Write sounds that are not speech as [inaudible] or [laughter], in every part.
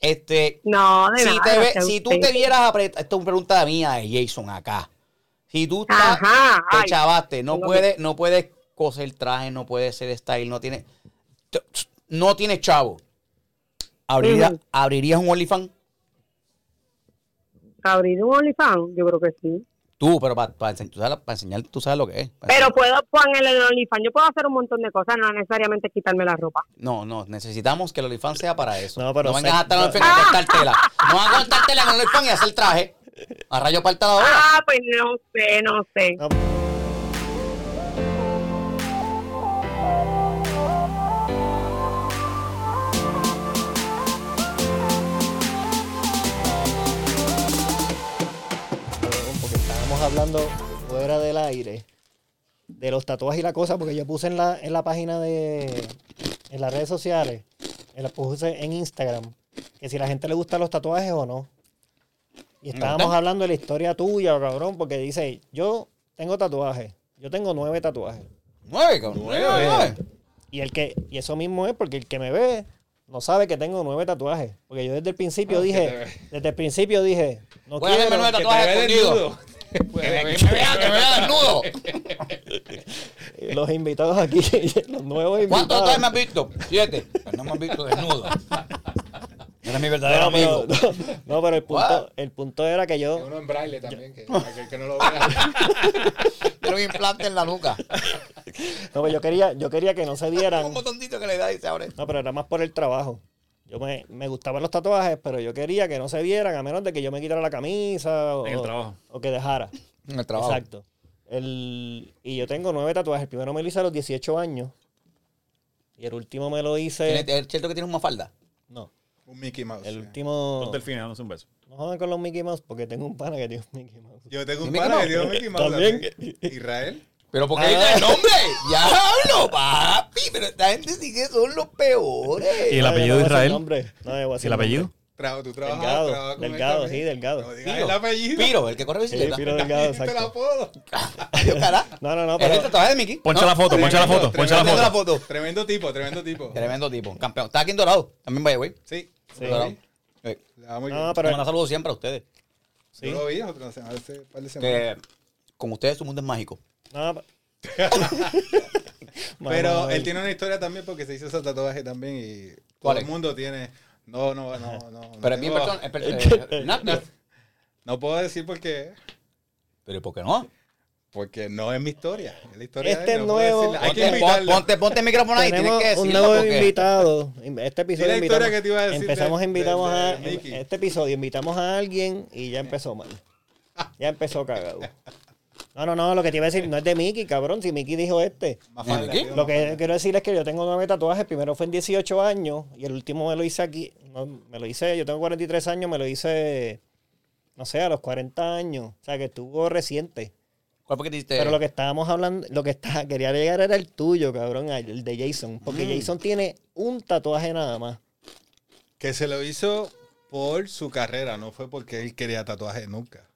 Este, No, de si, nada. te ve- si tú te vieras apretar, esto es una pregunta mía de Jason acá. Si tú estás, Ajá, te ay. chavaste, no puedes, no puedes coser traje, no puedes ser style, no tienes, no tienes chavo. ¿Abrirías, Ujú. ¿Abrirías un OnlyFans? ¿Abrir un OnlyFans? Yo creo que sí. Tú, pero para enseñar, tú sabes lo que es. Para Pero puedo poner el OnlyFans. Yo puedo hacer un montón de cosas, no necesariamente quitarme la ropa. No, no, necesitamos que el OnlyFans sea para eso. No, pero vengas se- a estar en no. OnlyFans a cortar tela. No vas a cortar tela en el OnlyFans y hacer traje. A rayo parta la hora. Ah, pues no sé, no sé. No. Hablando fuera del aire de los tatuajes y la cosa, porque yo puse en la, en la página de, en las redes sociales, en la puse en Instagram, que si a la gente le gustan los tatuajes o no. Y estábamos hablando de la historia tuya, cabrón, porque dice, yo tengo tatuajes, yo tengo nueve tatuajes. Nueve, cabrón. Nueve, nueve. Y el que, y eso mismo es porque el que me ve no sabe que tengo nueve tatuajes. Porque yo desde el principio Ah, dije, desde el principio dije, no Voy a quiero. nueve Que te tatuajes escondidos. Desnudo. Que me, que me vea, que me vea desnudo. [laughs] Los invitados aquí, [laughs] los nuevos invitados. ¿Cuántos tatuajes me has visto? Siete. Pero no me has visto desnudo. Eres mi verdadero No, pero, amigo. no, no, pero el punto, What? el punto era que Y yo, uno en braille también, que aquel que no lo vea. [laughs] Quiero un implante en la nuca. no, pero yo quería, yo quería que no se vieran. Un botoncito que le da y se abre. No, pero era más por el trabajo. Yo me, me gustaban los tatuajes, pero yo quería que no se vieran, a menos de que yo me quitara la camisa o, En el trabajo. o que dejara. En el trabajo. Exacto. El, y yo tengo nueve tatuajes. El primero me lo hice a los 18 años. Y el último me lo hice. ¿Tiene- ¿Es cierto que tienes una falda? No. Un Mickey Mouse. El sí. último. Dos delfines dándose un beso. No jodan con los Mickey Mouse porque tengo un pana que tiene un Mickey Mouse. Yo tengo un ¿Y Mickey pana que tiene un Mickey Mouse También. también. Israel. Pero porque Ah. dice el nombre. Ya hablo, papi. Pero esta gente sí que son los peores. ¿Y el apellido de Israel? No, ¿Y el apellido? nombre. Tra- tú trabajas, Delgado, trabajas con él Delgado, también. sí, Delgado. No digas Piro. el apellido. Piro, el que corre bicicleta. Sí, Piro Delgado, exacto. apodo. [laughs] Adiós, carajo. No, no, no, ¿Es el pero. tatuaje de Mickey? Poncha No. la foto, poncha la foto, poncha la la foto. foto. Tremendo tipo, tremendo tipo. Tremendo tipo. Campeón. Está aquí en Dorado. También vaya, güey. Sí. Sí. Dorado. Sí. Eh, Le va muy No, bien. Le pero. mando saludos siempre a ustedes. Sí. Yo lo vi otro, hace hace par de semanas. Que con ustedes su mundo es mágico. No, pa- [laughs] Pero Mamá, él tiene una historia también porque se hizo ese tatuaje también y todo ¿Cuál el es? mundo tiene. No, no, no, no. no Pero es bien tengo- personal. es per- eh, no, no. No puedo decir por qué. Pero ¿por qué no? Porque no es mi historia. Es la historia Este de él, no nuevo-. Hay que invitarlo. ponte, ponte el micrófono ahí. Tienes Tenemos que un nuevo porque... invitado. Este episodio la historia que te iba a decir empezamos de- invitamos de- de a Mickey. este episodio invitamos a alguien y ya empezó mal. Ya empezó cagado. No, no, no, lo que te iba a decir no es de Mickey, cabrón, si Mickey dijo este. Más ¿De falda, qué? tío, Lo que quiero decir es que yo tengo nueve tatuajes. El primero fue en 18 años y el último me lo hice aquí. No, me lo hice, yo tengo 43 años, me lo hice, no sé, a los 40 años. O sea, que estuvo reciente. ¿Cuál fue que te diste? Pero lo que estábamos hablando, lo que está, quería llegar era el tuyo, cabrón, el de Jason. Porque Mm. Jason tiene un tatuaje nada más. Que se lo hizo por su carrera, no fue porque él quería tatuaje nunca.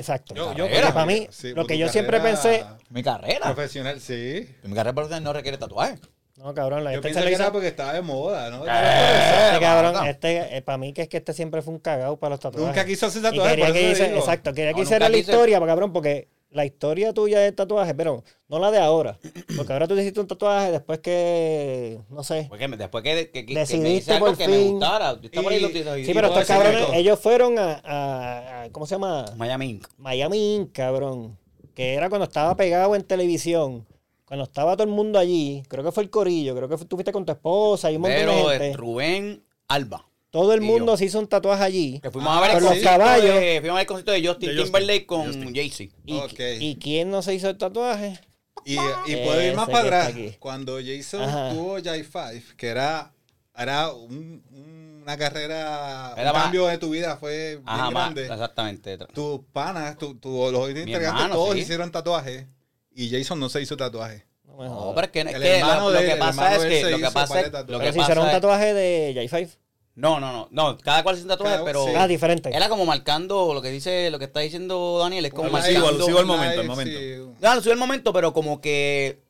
Exacto. Yo- yo- para mí, Sí, lo que yo siempre pensé, Mi carrera. Profesional, sí. Mi carrera profesional no requiere tatuaje. no, cabrón, la Yo gente se que era porque estaba de moda, ¿no? Este cabrón, bata. este, para mí que es que este siempre fue un cagado para los tatuajes. Nunca quiso hacer Y tatuaje, quería por que eso hice- digo. exacto, quería que No, hiciera la quise. historia, cabrón, porque la historia tuya de tatuaje, pero no la de ahora. [clears throat] Porque ahora tú te hiciste un tatuaje después que, no sé. Porque después que, que, que- que me Decidiste algo por que me fin. gustara. Y- que- Sí, pero estos cabrones, ellos fueron a, a- a- ¿cómo se llama? Miami Inc. Miami Inc., cabrón. Que era cuando estaba pegado en televisión. Cuando estaba todo el mundo allí. Creo que fue el corillo. Creo que fue- tú fuiste con tu esposa y un montón Pero de gente. Rubén Alba. Todo el mundo yo. se hizo un tatuaje allí. Que fuimos a ver el Con los concierto caballos. de, fuimos a ver el concierto de Justin De Justin. Timberlake con Justin. Jay-Z. ¿Y, Ok. ¿Y quién no se hizo el tatuaje? Y, y puedo ir más Ese para está atrás. aquí. Cuando Jason Ajá. tuvo Jai 5, que era, era un- un- una carrera, Era un más- cambio de tu vida fue bien Ajá, más, grande. exactamente. Tus panas, tu, tu- los integrantes, hermano, todos sí. hicieron tatuajes. Y Jason no se hizo tatuaje. No me No, jodas. pero es que, es El que hermano lo, lo de- que el pasa hermano es de él que se lo que hizo pasa lo que Pero si un pasa es- tatuaje de J5. No, no, no, no, cada cual hace un tatuaje, Cada- pero sí. Ah, diferente. era como marcando lo que dice, lo que está diciendo Daniel, es como marcando. live, alusivo al un momento, al momento. sí. No, alusivo al momento, pero como que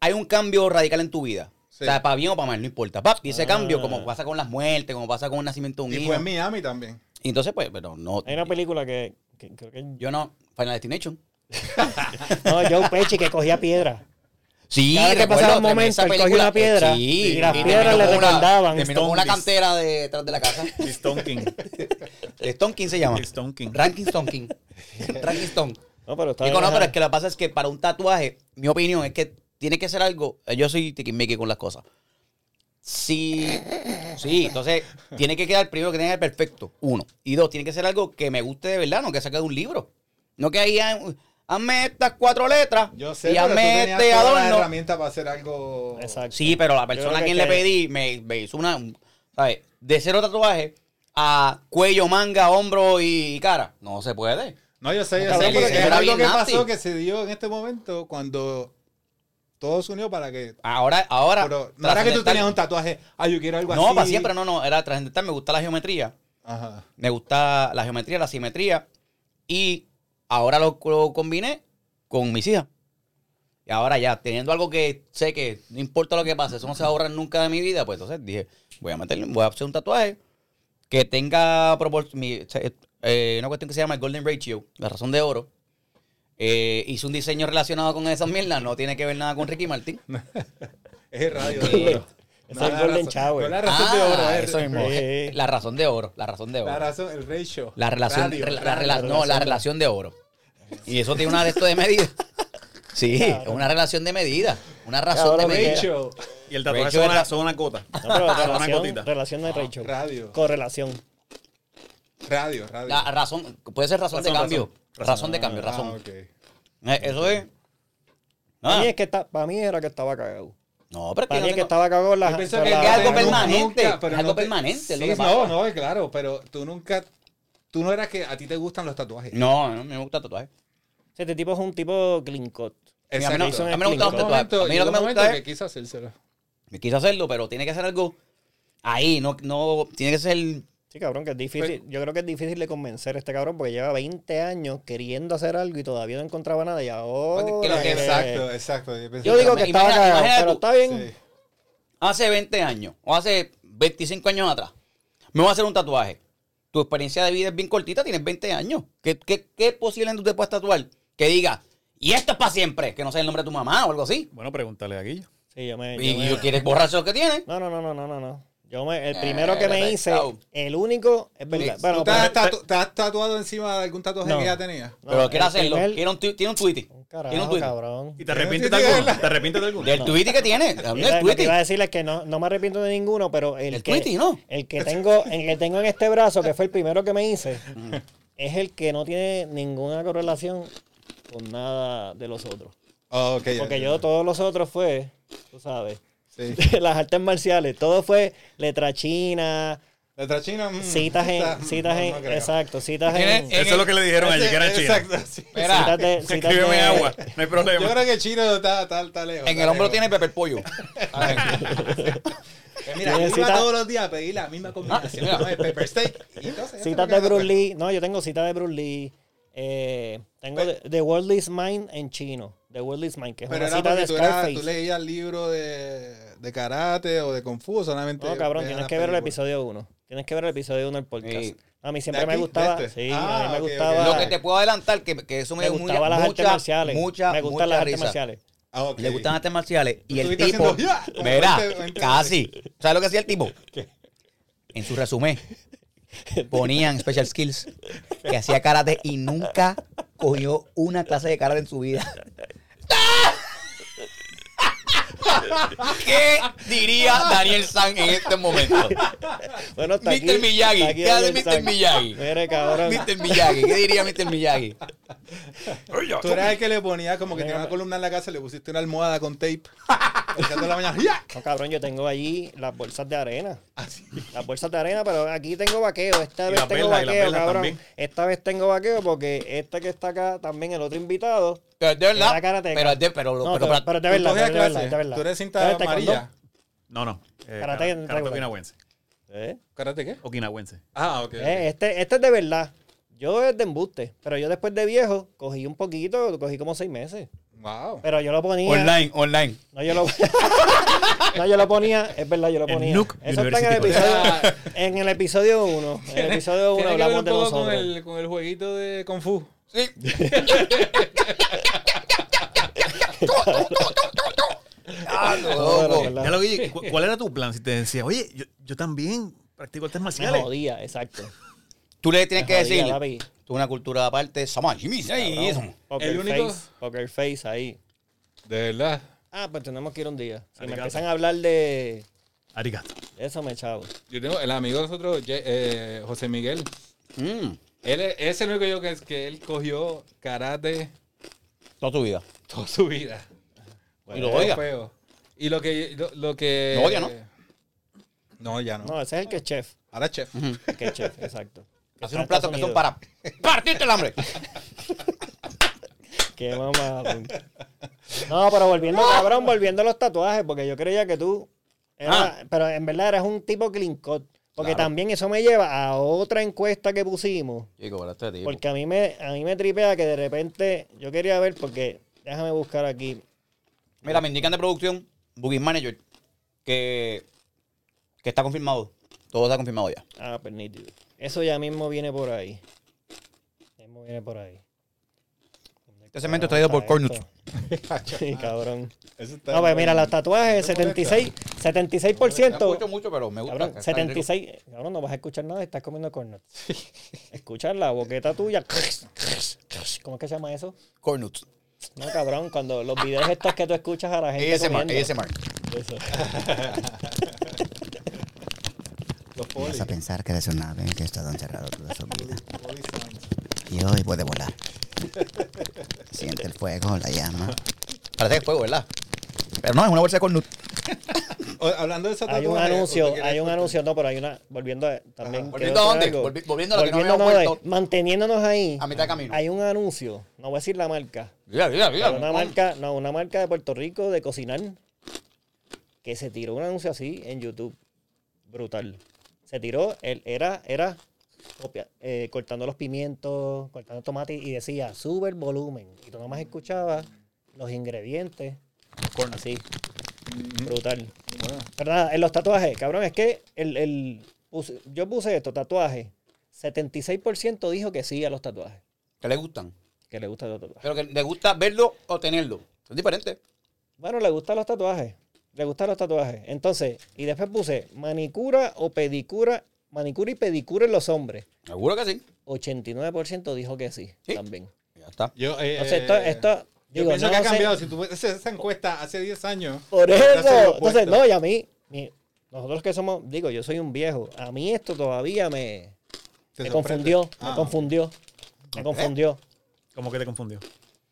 hay un cambio radical en tu vida. Sí. O sea, para bien o para mal, no importa. Pap, y ese Ah. cambio, como pasa con las muertes, como pasa con el nacimiento de un Y hijo. fue en Miami también. Y entonces, pues, pero no. Hay una película que, que creo que... Yo no. Final Destination. [laughs] No, Joe Pesci que cogía piedra. Sí, Cada que pasaba un momento, esa él una piedra Sí, y las y piedras le recordaban. Terminó con una cantera de- detrás de la casa. [laughs] Stone King. Stone King se llama. Stone King. Ranking Stone King. [laughs] Ranking Stone. No, pero está Digo, no, pero es que lo que pasa es que para un tatuaje, mi opinión es que tiene que ser algo. eh, Yo soy tiquismiqui con las cosas. Sí, sí, entonces tiene que quedar primero que tenga el perfecto, uno. Y dos, tiene que ser algo que me guste de verdad, no que saque de un libro. No que ahí ah, hazme estas cuatro letras Yo sé, y pero tú hazme este adorno. herramientas para hacer algo... Exacto. Sí, pero la persona a que quien le pedí me, me hizo una, ¿sabes? De cero tatuaje a cuello, manga, hombro y cara. No se puede. No, yo sé, yo sé que es que era algo que nasty. pasó que se dio en este momento cuando todo se unió para que... Ahora, ahora. Pero no era que tú tenías un tatuaje, ah, yo quiero algo No, así. para siempre, no, no. Era trascendental. Me gusta la geometría. Ajá. Me gusta la geometría, la simetría. Y ahora lo, lo combiné con mis hijas. Y ahora ya, teniendo algo que sé que no importa lo que pase, eso no se va a ahorrar nunca de mi vida, pues entonces dije, voy a meterle, voy a hacer un tatuaje que tenga mi- eh, una cuestión que se llama el Golden Ratio, la razón de oro. Eh, hice un diseño relacionado con esas mierdas, no tiene que ver nada con Ricky Martin. [laughs] Es el radio Sí. de oro. Es No el la Golden razón- Shower. No la razón de oro, es eso mismo. Sí. La razón de oro, la razón de oro. La razón, el ratio. La relación, Radio, re- la, radio. no, la relación de oro. Y eso tiene una de esto de medida. [laughs] Sí, es una relación de medida. Una razón de que- medida. Ratio. Y el tatuaje son una, son una. No, pero una relación, gotita. relación de Rachel. Radio. Correlación. Radio, radio. La razón, puede ser razón, de cambio. Razón, razón. de cambio, Ah, razón. Eh, Eso es. Para, Ah, mí es que está, para mí era que estaba cagado. no, pero es que, Para no mí es que estaba cagado la que la- es algo no- permanente, pero es algo te- permanente, Sí, que pasa. no, no, claro, pero tú nunca, tú no eras que a ti te gustan los tatuajes. no, no me gusta tatuaje. Este tipo es un tipo mí no- Exacto. a mí me gustan los tatuajes. momento, A mí lo que me gusta que es- quiso hacérselo. Me quise hacerlo, pero tiene que ser algo ahí, no, no, tiene que ser. Sí, cabrón, que es difícil. Pues Yo creo que es difícil de convencer a este cabrón porque lleva 20 años queriendo hacer algo y todavía no encontraba nada. Y ahora. Porque Exacto, exacto. Yo digo que Imagina- estaba cagado, imagina pero tú. está bien. Sí. hace 20 años o hace 25 años atrás, me voy a hacer un tatuaje. Tu experiencia de vida es bien cortita, tienes 20 años. ¿Qué, qué, qué posible tú te puedes tatuar? Que diga, y esto es para siempre, que no sea el nombre de tu mamá o algo así. Bueno, pregúntale a Guillo. Sí, yo me. Y, yo me- quieres borrarse lo que tiene. No, no, no, no, no, no, no. Yo me, el primero que Eh, me hice, el único, es verdad. Bueno, ¿Tú te has, pero- tatu- te has tatuado encima de algún tatuaje No. que ya tenía? no, pero quiere el hacerlo. primer- Tiene un, tiene un tweety. Un Tiene un carajo, tweety. cabrón. ¿Y te arrepientes de alguno? ¿Te arrepientes de alguno? Del tweety que tiene. Que tweety. iba a decirle es que no, no me arrepiento de ninguno, pero el, El que, Tweety, ¿no? el que tengo, el que tengo en este brazo, que fue el primero que me hice, es el que no tiene ninguna correlación con nada de los otros. Oh, Porque yo ya. todos los otros fue, tú sabes, Sí. [laughs] las artes marciales, todo fue letra china, Letra china. mm, citas en, está- [laughs] citas no, en, no exacto, citas en, en Eso es lo que le dijeron allí, que era chino. Exacto, [laughs] sí. Mira, citas de, citas Escríbeme de- agua, no hay Yo problema. creo que el chino está, está, está lejos. en está el hombro lejos. tiene Pepper Pollo. Eh, Mira, yo iba todos los días a pedir la misma combinación. mira. ¿no? El pepper steak. Y entonces, eso Citas de Bruce. Lee. No, yo tengo citas de Bruce Lee. Eh, tengo Pero- The, The World is Mine en chino. The World is Mine, que es Pero una cita de tú, eras- Scarface. tú leías el libro de, de karate o de kung fu, o solamente. No, cabrón, tienes que ver el película. episodio 1. Tienes que ver el episodio 1 del podcast. Sí. A mí siempre ¿De me aquí? gustaba. ¿De este? Sí, Ah, a mí me ok, ok. gustaba. Lo que te puedo adelantar, que, que eso me me gustaba mucha, las artes marciales. mucha, me gustan mucha las artes marciales. Ah, ok. Le gustan las artes marciales. Y el tipo. haciendo, [laughs] Verá, 20, 20 casi. ¿Sabes lo que hacía el tipo? En su resumen, ponían special skills que hacía karate y nunca cogió una clase de karate en su vida. ¿Qué diría Daniel San en este momento? Bueno, está Mr. aquí. Miyagi. está aquí ¿Qué hace Mr. San. Miyagi? Mire, cabrón. Mr. Miyagi. ¿Qué diría Mr. Miyagi? Tú eras el que le ponía como que tenía una columna en la casa, le pusiste una almohada con tape. No, cabrón, yo tengo allí las bolsas de arena. Las bolsas de arena, pero aquí tengo vaqueo. Esta Y vez tengo vaqueo, cabrón. también. Esta vez tengo vaqueo porque este que está acá, también el otro invitado. Pero es de verdad. Pero es de, pero, No, pero, pero, pero es de ¿Tú verdad, cogías pero es de verdad, de verdad. ¿Tú eres cinta amarilla? No, no. Eh, Karate karate regular. okinawense. ¿Eh? ¿Karate qué? Okinawense. Ah, ok. ok. Eh, este, este es de verdad. Yo es de embuste, pero yo después de viejo cogí un poquito, cogí como seis meses. Wow. Pero yo lo ponía. Online, online. No, yo lo, [laughs] no, yo lo ponía, es verdad, yo lo ponía. Nuke Eso está en el episodio, [laughs] en el episodio 1. En el episodio 1 Tiene que ver hablamos un de nosotros. con el, con el jueguito de Kung Fu. Sí. [laughs] Ah, No. Ya lo vi. ¿Cu- ¿Cuál era tu plan? Si te decía, oye, yo, yo también practico artes Me marciales. jodía, exacto. Tú le tienes que decir, tú una cultura aparte, somos Jimmy, sí, eso. Poker El único- face, poker face ahí. De verdad. Ah, pues tenemos que ir un día. Si me Arigato. empiezan a hablar de Arigato. eso, me chavo. Yo tengo el amigo de nosotros, Ye- eh, José Miguel. Mm, Él es, es el único yo que, que él cogió karate toda tu vida. toda su vida. Y lo odia. feo. Y lo que. Lo, lo que Lo odia, ¿no? No, ya no. No, ese es el que es chef. Ahora es chef. El que es chef, exacto. Hacer un plato que son para partirte el hambre. [laughs] Qué mamá. No, pero volviendo, cabrón, volviendo a los tatuajes, porque yo creía que tú. era- Pero en verdad eres un tipo clean cut. Porque Claro. también eso me lleva a otra encuesta que pusimos. Chico, para este tipo. Porque a mí me, a mí me tripea que de repente. Yo quería ver, porque. Déjame buscar aquí. Mira, me indican de producción, Booking Manager, que, que está confirmado. Todo está confirmado ya. Ah, pues nítido. Eso ya mismo viene por ahí. Ya mismo viene por ahí. Este segmento es traído por Cornut. [laughs] Sí, cabrón. No, pues mira, los tatuajes, ¿No te molesta? 76, No 76%. escucho mucho, pero me gusta. Cabrón, está bien rico. 76. Cabrón, no vas a escuchar nada, estás comiendo cornuts. [laughs] Escuchar la boqueta tuya. ¿Cómo es que se llama eso? Cornuts. No, cabrón, cuando los videos estos que tú escuchas a la gente ASMR, comiendo. ASMR. Eso. [laughs] Los. Vas a pensar que eres un ave que ha estado encerrado toda su vida. Y hoy puede volar. Siente el fuego, la llama. Parece que es fuego, ¿verdad? Pero no, es una bolsa de cornut. O- hablando de esa Hay un anuncio, ¿usted quiere- hay un anuncio, no, pero hay una, volviendo a- también. ¿Volviendo a dónde? Volvi- volviendo a lo que no habíamos vuelto. Manteniéndonos ahí. A mitad de camino. Hay un anuncio, no voy a decir la marca, Mira, mira, mira. una marca, no, una marca de Puerto Rico de cocinar que se tiró un anuncio así en YouTube. Brutal. Se tiró, él era, era copia- eh, cortando los pimientos, cortando tomates y decía, sube el volumen. Y tú nomás escuchabas los ingredientes. Así. Brutal. Bueno, Pero nada, en los tatuajes, cabrón, es que el, el yo puse esto, tatuajes. 76% dijo que sí a los tatuajes. Que le gustan. Que le gustan los tatuajes. Pero que le gusta verlo o tenerlo. Son diferentes. Bueno, le gustan los tatuajes. Le gustan los tatuajes. Entonces, y después puse manicura o pedicura, manicura y pedicura en los hombres. Seguro que sí. 89% dijo que sí, Sí. también. Ya está. yo, eh, Entonces, esto, esto yo digo, pienso no que ha sé- cambiado. Si tú ves esa encuesta hace 10 años. Por eso. Entonces, no, y a mí, mi- nosotros que somos, digo, yo soy un viejo. A mí esto todavía me, ¿Te me confundió. Me Ah. confundió. Me confundió. ¿Cómo que te confundió?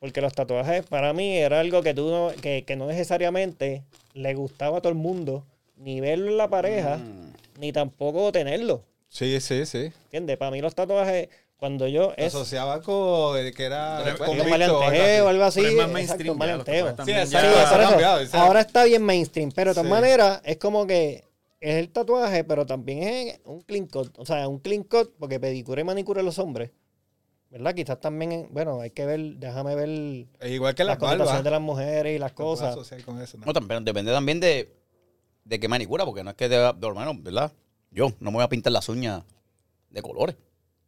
Porque los tatuajes para mí era algo que tú no, que, que no necesariamente le gustaba a todo el mundo, ni verlo en la pareja, Mm. ni tampoco tenerlo. Sí, sí, sí. ¿Entiendes? Para mí los tatuajes, cuando yo es asociaba con que era Pero- convicto un o algo maleanteo o así. algo así. Pero es más exacto, mainstream ya, tatuajes Sí, también exacto. ya- Sí, ha eso. exacto. Ahora está bien mainstream, pero de todas Sí. maneras es como que es el tatuaje, pero también es un clean cut. O sea, un clean cut, porque pedicura y manicura en los hombres. ¿Verdad? Quizás también, en- bueno, hay que ver, déjame ver Es igual que las connotaciones de las mujeres y las cosas. con eso, ¿no? No, también, depende también de, de qué manicura, porque no es que de, de hermano, ¿verdad? Yo no me voy a pintar las uñas de colores.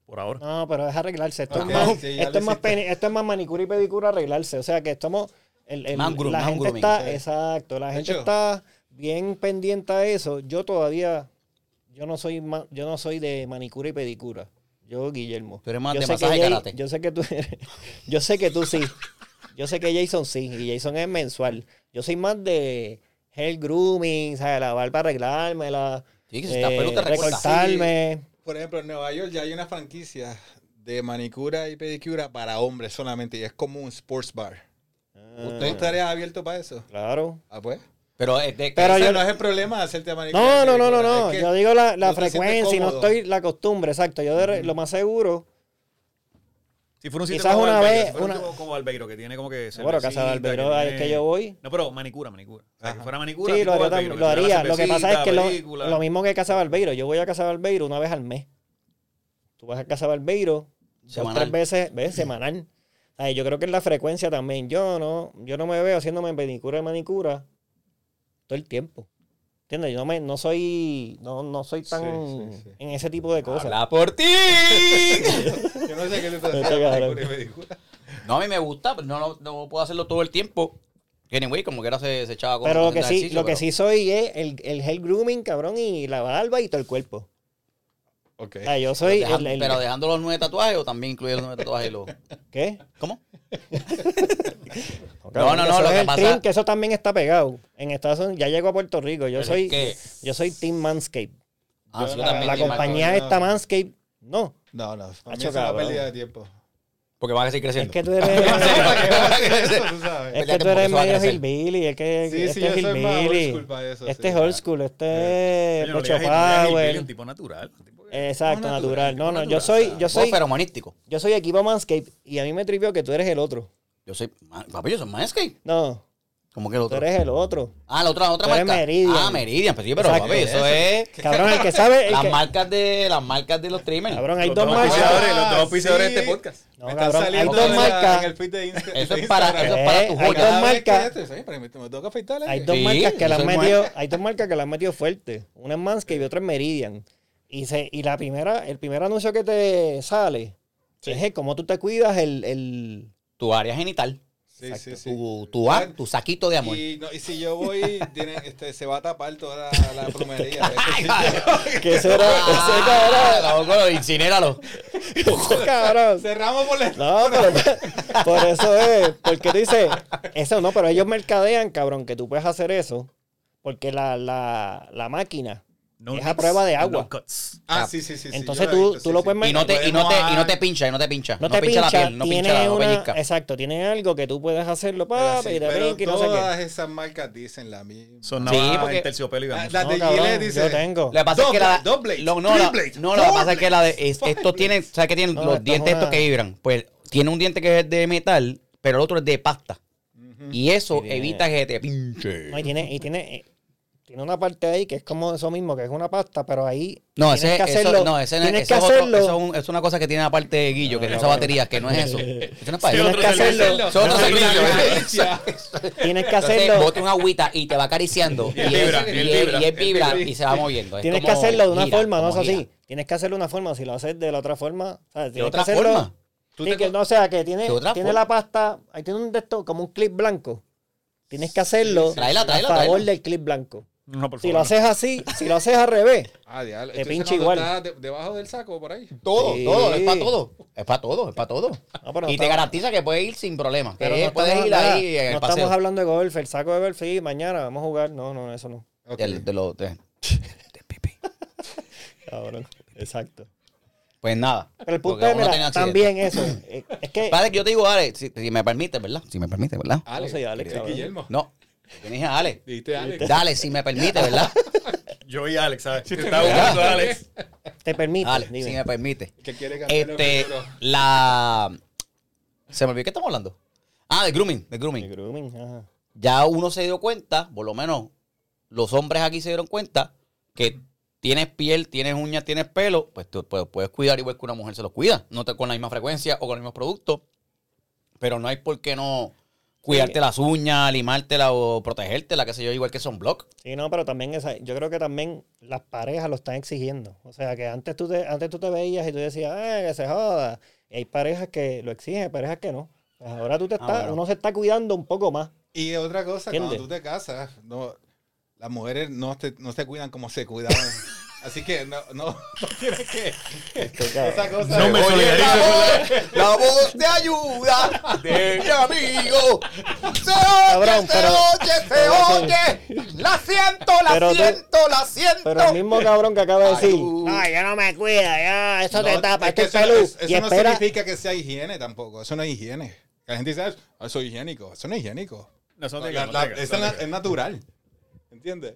Por ahora. No, pero es arreglarse. Esto, es, más, sí, esto, es más hiciste. peni- esto es más manicura y pedicura arreglarse. O sea que estamos. El, el- Más groom, la gente está. sí. Exacto. La gente está bien pendiente a eso. Yo todavía. Yo no soy yo no soy de manicura y pedicura. Yo, Guillermo. Tú eres más yo de sé que masaje y karate. Yo sé que tú eres- [laughs] Yo sé que tú sí. Yo sé que Jason sí. Y Jason es mensual. Yo soy más de hair grooming, ¿sabes? La barba arreglármela. Sí, que si te eh, recorta. recortarme. Por ejemplo, en Nueva York ya hay una franquicia de manicura y pedicura para hombres solamente y es como un sports bar. ¿Usted estaría abierto para eso? Claro. Ah, pues. Pero, es de, Pero Ese yo- no es el problema de hacerte manicura. No, no, no, no, no. es que Yo digo la, la no frecuencia y no estoy la costumbre, exacto. Yo de- lo más seguro. Si fuera un sitio Quizás como una vez- si fuera un una- sitio como Barbeiro, que tiene como que. Bueno, Casa de ahí es que yo voy. No, pero manicura, manicura. O sea, que Ajá. fuera manicura. Sí, lo haría, lo haría. Lo que pasa es que lo, mismo que Casa Barbeiro. Yo voy a Casa Barbeiro una vez al mes. Tú vas a Casa Barbeiro dos, Semanal. tres veces, ves, semanal. Ay, yo creo que es la frecuencia también. Yo no, yo no me veo haciéndome pedicura y manicura todo el tiempo. ¿Entiendes? Yo no, me, no soy no, no soy tan Sí, sí, sí. en ese tipo de cosas. Habla por ti. [laughs] Yo no sé qué te estás [laughs] Este haciendo. no, a mí me gusta, pero no, no, no puedo hacerlo todo el tiempo. Anyway, como que era se, se echaba con Pero lo que sí, lo que pero- sí soy es el, el hair grooming, cabrón, y la barba y todo el cuerpo. Ok. Ah, yo soy Dejan- el, el- Pero dejando los nueve tatuajes o también incluir los nueve tatuajes y los. ¿Qué? ¿Cómo? [laughs] No, no, eso lo es que el pasa- trim, que eso también está pegado. En Estados Unidos, ya llegó a Puerto Rico. Yo Pero soy, es que- yo soy Team Manscape. Ah, yo la- compañía no, esta no. Manscape, no. No, no. Hacho, es una pérdida de tiempo. Porque van a seguir Es creciendo. que tú eres, es que tú eres [laughs] medio [laughs] hillbilly. Es que Sí, este sí, yo es soy más old hillbilly. school para eso, Este sí, es old school. Este es no no hillbilly, Power. un tipo natural. Exacto, No, natural. natural, No, no, natural. yo soy, yo soy, pero humanístico. yo soy equipo Manscape y a mí me trivió que tú eres el otro. Yo soy. Papi, yo soy Manscape. No, ¿Cómo que el tú otro? eres el otro. Ah, la otra, la otra Tú eres marca. Meridian. Ah, Meridian. Pues sí, pero Exacto. papi, eso es. [laughs] Cabrón, el que sabe. El Las que, marcas de las marcas de los streamers. cabrón, hay Los dos dos marcas. los dos auspiciadores de este podcast. No, me están cabrón, hay dos marcas. En el feed de Insta- Eso es para, Instagram. eso es para Eh, tu hay joya. dos marcas. Hay dos marcas que yo la han metido, hay dos marcas que la han metido fuerte. Una es Manscaped y otra es Meridian. Y se, y la primera, el primer anuncio que te sale es el cómo tú te cuidas el, el Tu área genital. Sí, sí, sí. Tu, tu, ah, tu saquito de amor. Y, no, y si yo voy, [laughs] tiene, este, se va a tapar toda la, la [laughs] plumería. [laughs] ¿Qué será? Ah, la boca, incinéralo. Cabrón. Cerramos por la... No, pero por eso es, porque tú dices, eso no, pero ellos mercadean, cabrón, que tú puedes hacer eso, porque la, la, la máquina No es a prueba de agua. no cuts. Ah, sí, sí, sí. sí, Entonces tú- visto, tú sí, lo sí. puedes Y no te, y no te, y no te pincha, y no te pincha. No te pincha pincha, la piel, no tiene pincha, no una, pellizca. exacto, tiene algo que tú puedes hacerlo, sí, y te pero y no sé qué. todas esas marcas dicen la misma. Son Sí, navajas, porque- el terciopelo y La, vamos. la de Gillette dice... yo tengo. Lo que pasa es que la. No, la- three blades, no, lo que pasa es que la de. es- five esto tiene. ¿Sabes qué tiene? No, los dientes es estos que vibran. Pues tiene un diente que es de metal, pero el otro es de pasta. Y eso evita que te pinche. No, y tiene, y tiene, tiene una parte ahí que es como eso mismo, que es una pasta, pero ahí No, ese, que eso, hacerlo, no, ese, tienes que es otro- hacerlo. eso es, un- es una cosa que tiene aparte de Guillo, que no usa baterías, que no es eso. [laughs] Eso no es para eso. Tienes que hacerlo. Eso es otro servicio. Tienes que hacerlo. [laughs] bote una agüita y te va acariciando. Y él es- vibra, y se va moviendo. Es Tienes que hacerlo de una forma, no es así. Tienes que hacerlo de una forma. Si lo haces de la otra forma, ¿sabes? ¿De otra forma? Que no, o sea, que tiene, ¿De otra tiene la pasta, ahí tiene un estos, como un clip blanco. Tienes que hacerlo a favor del clip blanco. No, por Si favor. lo haces así, si lo haces al revés, [laughs] Ah. Te diciendo, igual. está de- debajo del saco por ahí. Todo, Sí. todo, es para todo. Es para todo, es para todo. No, pero no y te garantiza que puedes ir sin problema. pero Que no puedes estamos, ir nada, ahí en el no paseo. estamos hablando de golf, el saco de golf, sí, mañana vamos a jugar. No, no, eso no. Ok. Del- de lo- de- de [laughs] pipí. Cabrón. Exacto. Pues nada. Pero el punto es, mira, también eso. eh, Es que. Padre, que yo te digo, Ale, si, si me permite, ¿verdad? Si me permite, ¿verdad? Ale, No soy Ale. Guillermo. No. Yo dije Ale. Dijiste Ale. Dale, si me permite, ¿verdad? [laughs] Yo y Alex, ¿sabes? Te estaba buscando a Alex. Te permite. Dime. si me permite. Que quiere cambiar Este, la... Se me olvidó, ¿qué estamos hablando? Ah, de grooming, de grooming. grooming, ajá. Ya uno se dio cuenta, por lo menos los hombres aquí se dieron cuenta, que tienes piel, tienes uñas, tienes pelo, pues tú puedes, puedes cuidar igual que una mujer se los cuida. No te, con la misma frecuencia o con los mismos productos. Pero no hay por qué no cuidarte Sí. las uñas, limártela o protegértela, qué sé yo, igual que son block. Sí, no, pero también esa, yo creo que también las parejas lo están exigiendo. O sea, que antes tú te, antes tú te veías y tú decías, eh, que se joda. Y hay parejas que lo exigen, hay parejas que no. Pues ahora tú te Ah, estás, bueno. uno se está cuidando un poco más. Y otra cosa, cuando tú te casas, no, las mujeres no, te, no se cuidan como se cuidaban. [laughs] Así que no, no, [laughs] no tienes que. Esa cosa No me Oye, solidarizo la La voz de ayuda de mi amigo. Se Cabrón, pero- pero sí. La siento, la Pero tú- siento, la siento. Pero el mismo cabrón que acaba de decir, Ay, no, ya no me cuida, ya, eso te tapa, es que esto es eso, pelú. es- eso Y no espera, significa que sea higiene tampoco. Eso no es higiene. La gente dice, "Ah, eso es higiénico. Eso no es higiénico. No, eso no te La- la- es, es natural. ¿Entiendes?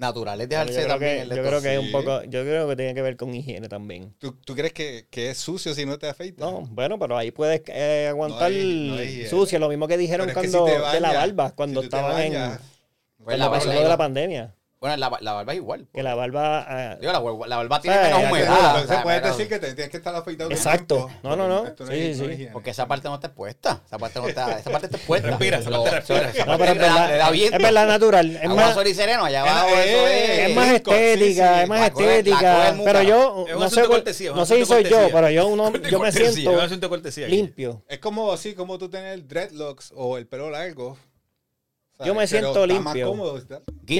Natural es yo dejarse creo también que, el yo de creo que es un poco, yo creo que tiene que ver con higiene también. ¿Tú, tú crees que, que es sucio si no te afeitas? No, bueno, pero ahí puedes eh, aguantar No hay- no hay higiene. sucia, lo mismo que dijeron Pero es que si cuando de la barba, cuando si estaban en Pues la la de la pandemia. Bueno, la, la barba es igual. Que la barba... ah, Digo, la, barba- la barba tiene Sí, menos humedad. Entonces o sea, puedes decir que te tienes que estar afeitado. Exacto. tiempo, No, no, no. porque Sí, es- sí. no es higiene. Porque esa parte no está expuesta. Esa parte no está, esa parte está expuesta. Respira, esa Lo- parte respira. esa No, pero da viento. es verdad natural. Es más, sol y sereno, allá Es- abajo eso es- es... es más sí, estética, sí. es más La la estética. Pero yo, Es un no sé, no sé si soy yo, pero yo, uno, [laughs] yo me siento limpio. Es como así, como tú tener dreadlocks o el pelo largo. Yo me Pero siento está más limpio. cómodo, Sí,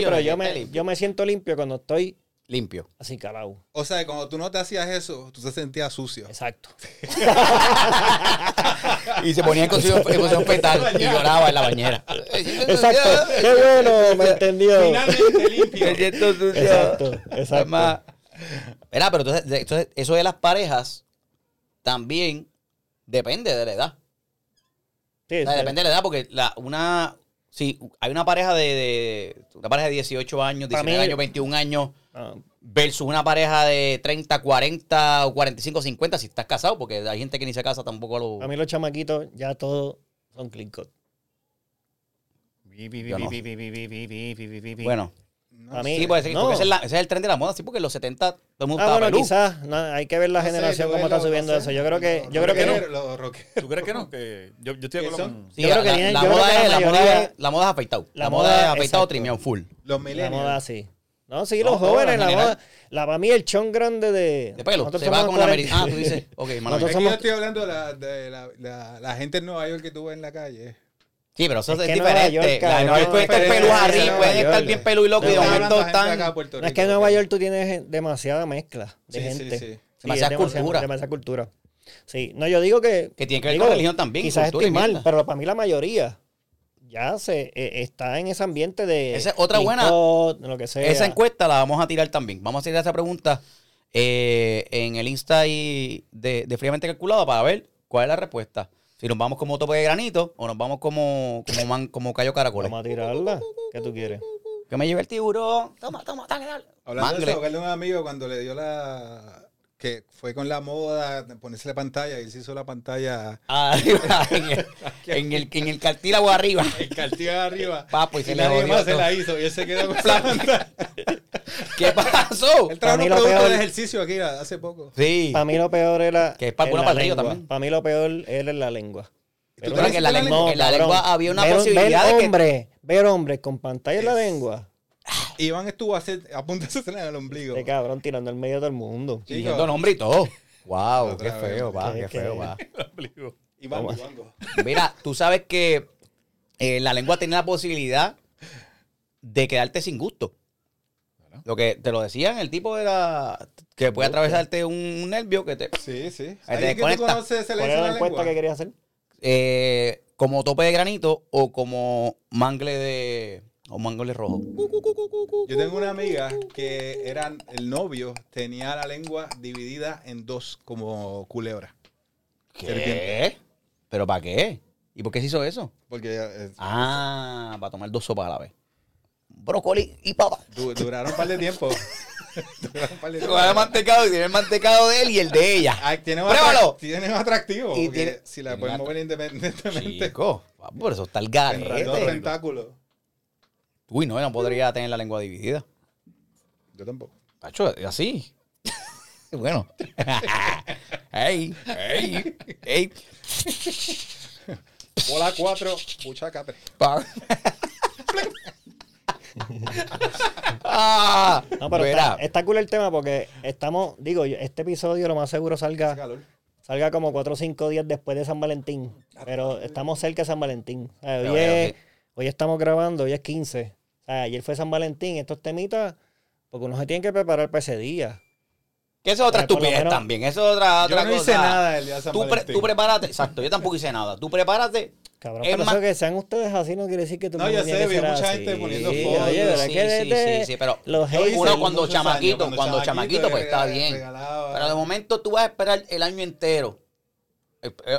pero yo me, limpio. yo me siento limpio cuando estoy Limpio. así calado. O sea, cuando tú no te hacías eso, tú te sentías sucio. Exacto. [laughs] Y se ponía en posición, fetal y lloraba en la bañera. Exacto. [laughs] Qué bueno, me entendió. Finalmente limpio. Me siento sucio. Exacto, Es exacto. más- Verá, pero entonces, de- entonces, eso de las parejas también depende de la edad. Sí, O sea, sí. depende de la edad, porque la, una. Si hay una pareja de, de- Una pareja de 18 años, Para 19 mí- años, 21 años, Ah, versus una pareja de 30, 40 o 45, 50, si estás casado, porque hay gente que ni se casa tampoco a los. a mí los chamaquitos ya todos son clean cut. Bueno, No A mí, sí, puede ser, no. porque ese es, la- ese es el tren de la moda, sí, porque en los 70 todo el mundo Ah, estaba bueno, pelú. quizás. no, hay que ver la No sé, generación yo cómo está subiendo eso. sé, Yo creo que, yo creo que no. ¿tú crees que no? Que yo, yo estoy de ¿Qué acuerdo. Sí, Yo creo la, que la yo creo moda que la es, la, mayoría moda, es- la moda es afeitado. La, la moda, moda- es afeitado trimeado full. Los La millennials. moda sí. No, sí, No, los jóvenes, en la moda. La, para mí el chon grande de... De pelo. Se va con la 40. americana. Ah, tú dices. Ok, [laughs] mano yo estoy hablando de la, la, la, la gente en Nueva York que tuve en la calle. Sí, pero eso Es es, que Nueva diferente. La de Nueva York puede estar arriba, pueden estar bien pelu y loco y de momento están. acá de Puerto No, es que en Nueva York tú tienes demasiada mezcla de Sí, sí, gente. sí. Sí, Demasiada cultura. Demasiada cultura. Sí, no, yo digo que... Que tiene que ver digo, con religión también. Quizás estoy mal, pero para mí la mayoría ya se eh, está en ese ambiente de... Esa es otra buena- TikTok, lo que sea. Esa encuesta la vamos a tirar también. Vamos a hacer esa pregunta eh, en el Insta y de, de Fríamente Calculado para ver cuál es la respuesta. Si nos vamos como tope de granito o nos vamos como, como, man- como callo caracoles. Vamos a tirarla. ¿Qué tú quieres? Que me lleve el tiburón. Toma, toma, dale, dale. Hablando Mangle. de eso, de un amigo cuando le dio la... Que fue con la moda de ponerse la pantalla y él se hizo la pantalla Arriba, [laughs] en el, en el, en el cartílago arriba. [laughs] el cartillo de arriba. Papo, y y se le nadie jodió más se la hizo y él se quedó con [laughs] la pantalla. ¿Qué pasó? Él Para trajo mí un lo producto peor- de ejercicio aquí hace poco. Sí. Para mí lo peor era... Que es para en alguna la para el río lengua. también. Para mí lo peor era la lengua. ¿Tú Pero que en la, lengua, que en la cabrón. lengua había una ver, posibilidad ver de que... hombre, ver hombres con pantalla en la lengua. Iván estuvo a, hacer, a punto de hacer en el ombligo. De cabrón, tirando al medio de todo el mundo. Chico. Diciendo nombre y todo. Wow, Otra qué vez. feo, va, ¿Qué- qué qué? feo, va. Iván, Vamos. Iván. Mira, tú sabes que eh, la lengua tiene la posibilidad de quedarte sin gusto. Lo que te lo decían, el tipo era que puede atravesarte un nervio que te Sí, sí. Ahí te ¿Alguien que tú conoces se le ¿Cuál era la la encuesta lengua? que querías hacer? eh, como tope de granito o como mangle de o mangle rojo. Yo tengo una amiga que era el novio, tenía la lengua dividida en dos como culebra. ¿Qué? ¿Pero para qué? ¿Y por qué se hizo eso? Porque eh, Ah, para tomar dos sopas a la vez. Brócoli y papa. du- duraron un par de tiempo. [laughs] duraron un par de tiempo. Con el mantecado y tiene el mantecado de él y el de ella. Ah, tiene un ¡Pruébalo! Tiene un atractivo. Y porque tiene- si la tiene puedes atra- mover independientemente. Chico, papi, por eso está el En dos tentáculos. Uy, no, yo no podría tener la lengua dividida. Yo tampoco. Pacho, así. [laughs] bueno. [laughs] ey, ey, ey. Bola 4, buchaca 3. Pa- [laughs] ah, No, pero está, está cool el tema porque estamos, digo, yo- este episodio lo más seguro salga, salga como 4 o 5 días después de San Valentín. Pero estamos cerca de San Valentín. Sea, hoy, es- hoy estamos grabando, hoy es 15. O sea, ayer fue San Valentín, estos temitas, porque uno se tiene que preparar para ese día. que eso es otra eh, estupidez menos- también. Eso es otra, Yo otra no hice cosa. nada el día de San Tú, pre- Valentín. tú prepárate. Exacto, yo tampoco hice nada. Tú prepárate. Cabrón, Es pero más- eso que sean ustedes así no quiere decir que tú No, yo sé, vi mucha gente poniendo fotos. Oye, ¿verdad Sí, que sí, sí, sí, pero los Yo hice Uno cuando chamaquito, años, cuando chamaquito, pues, está bien. Pero de momento tú vas a esperar el año entero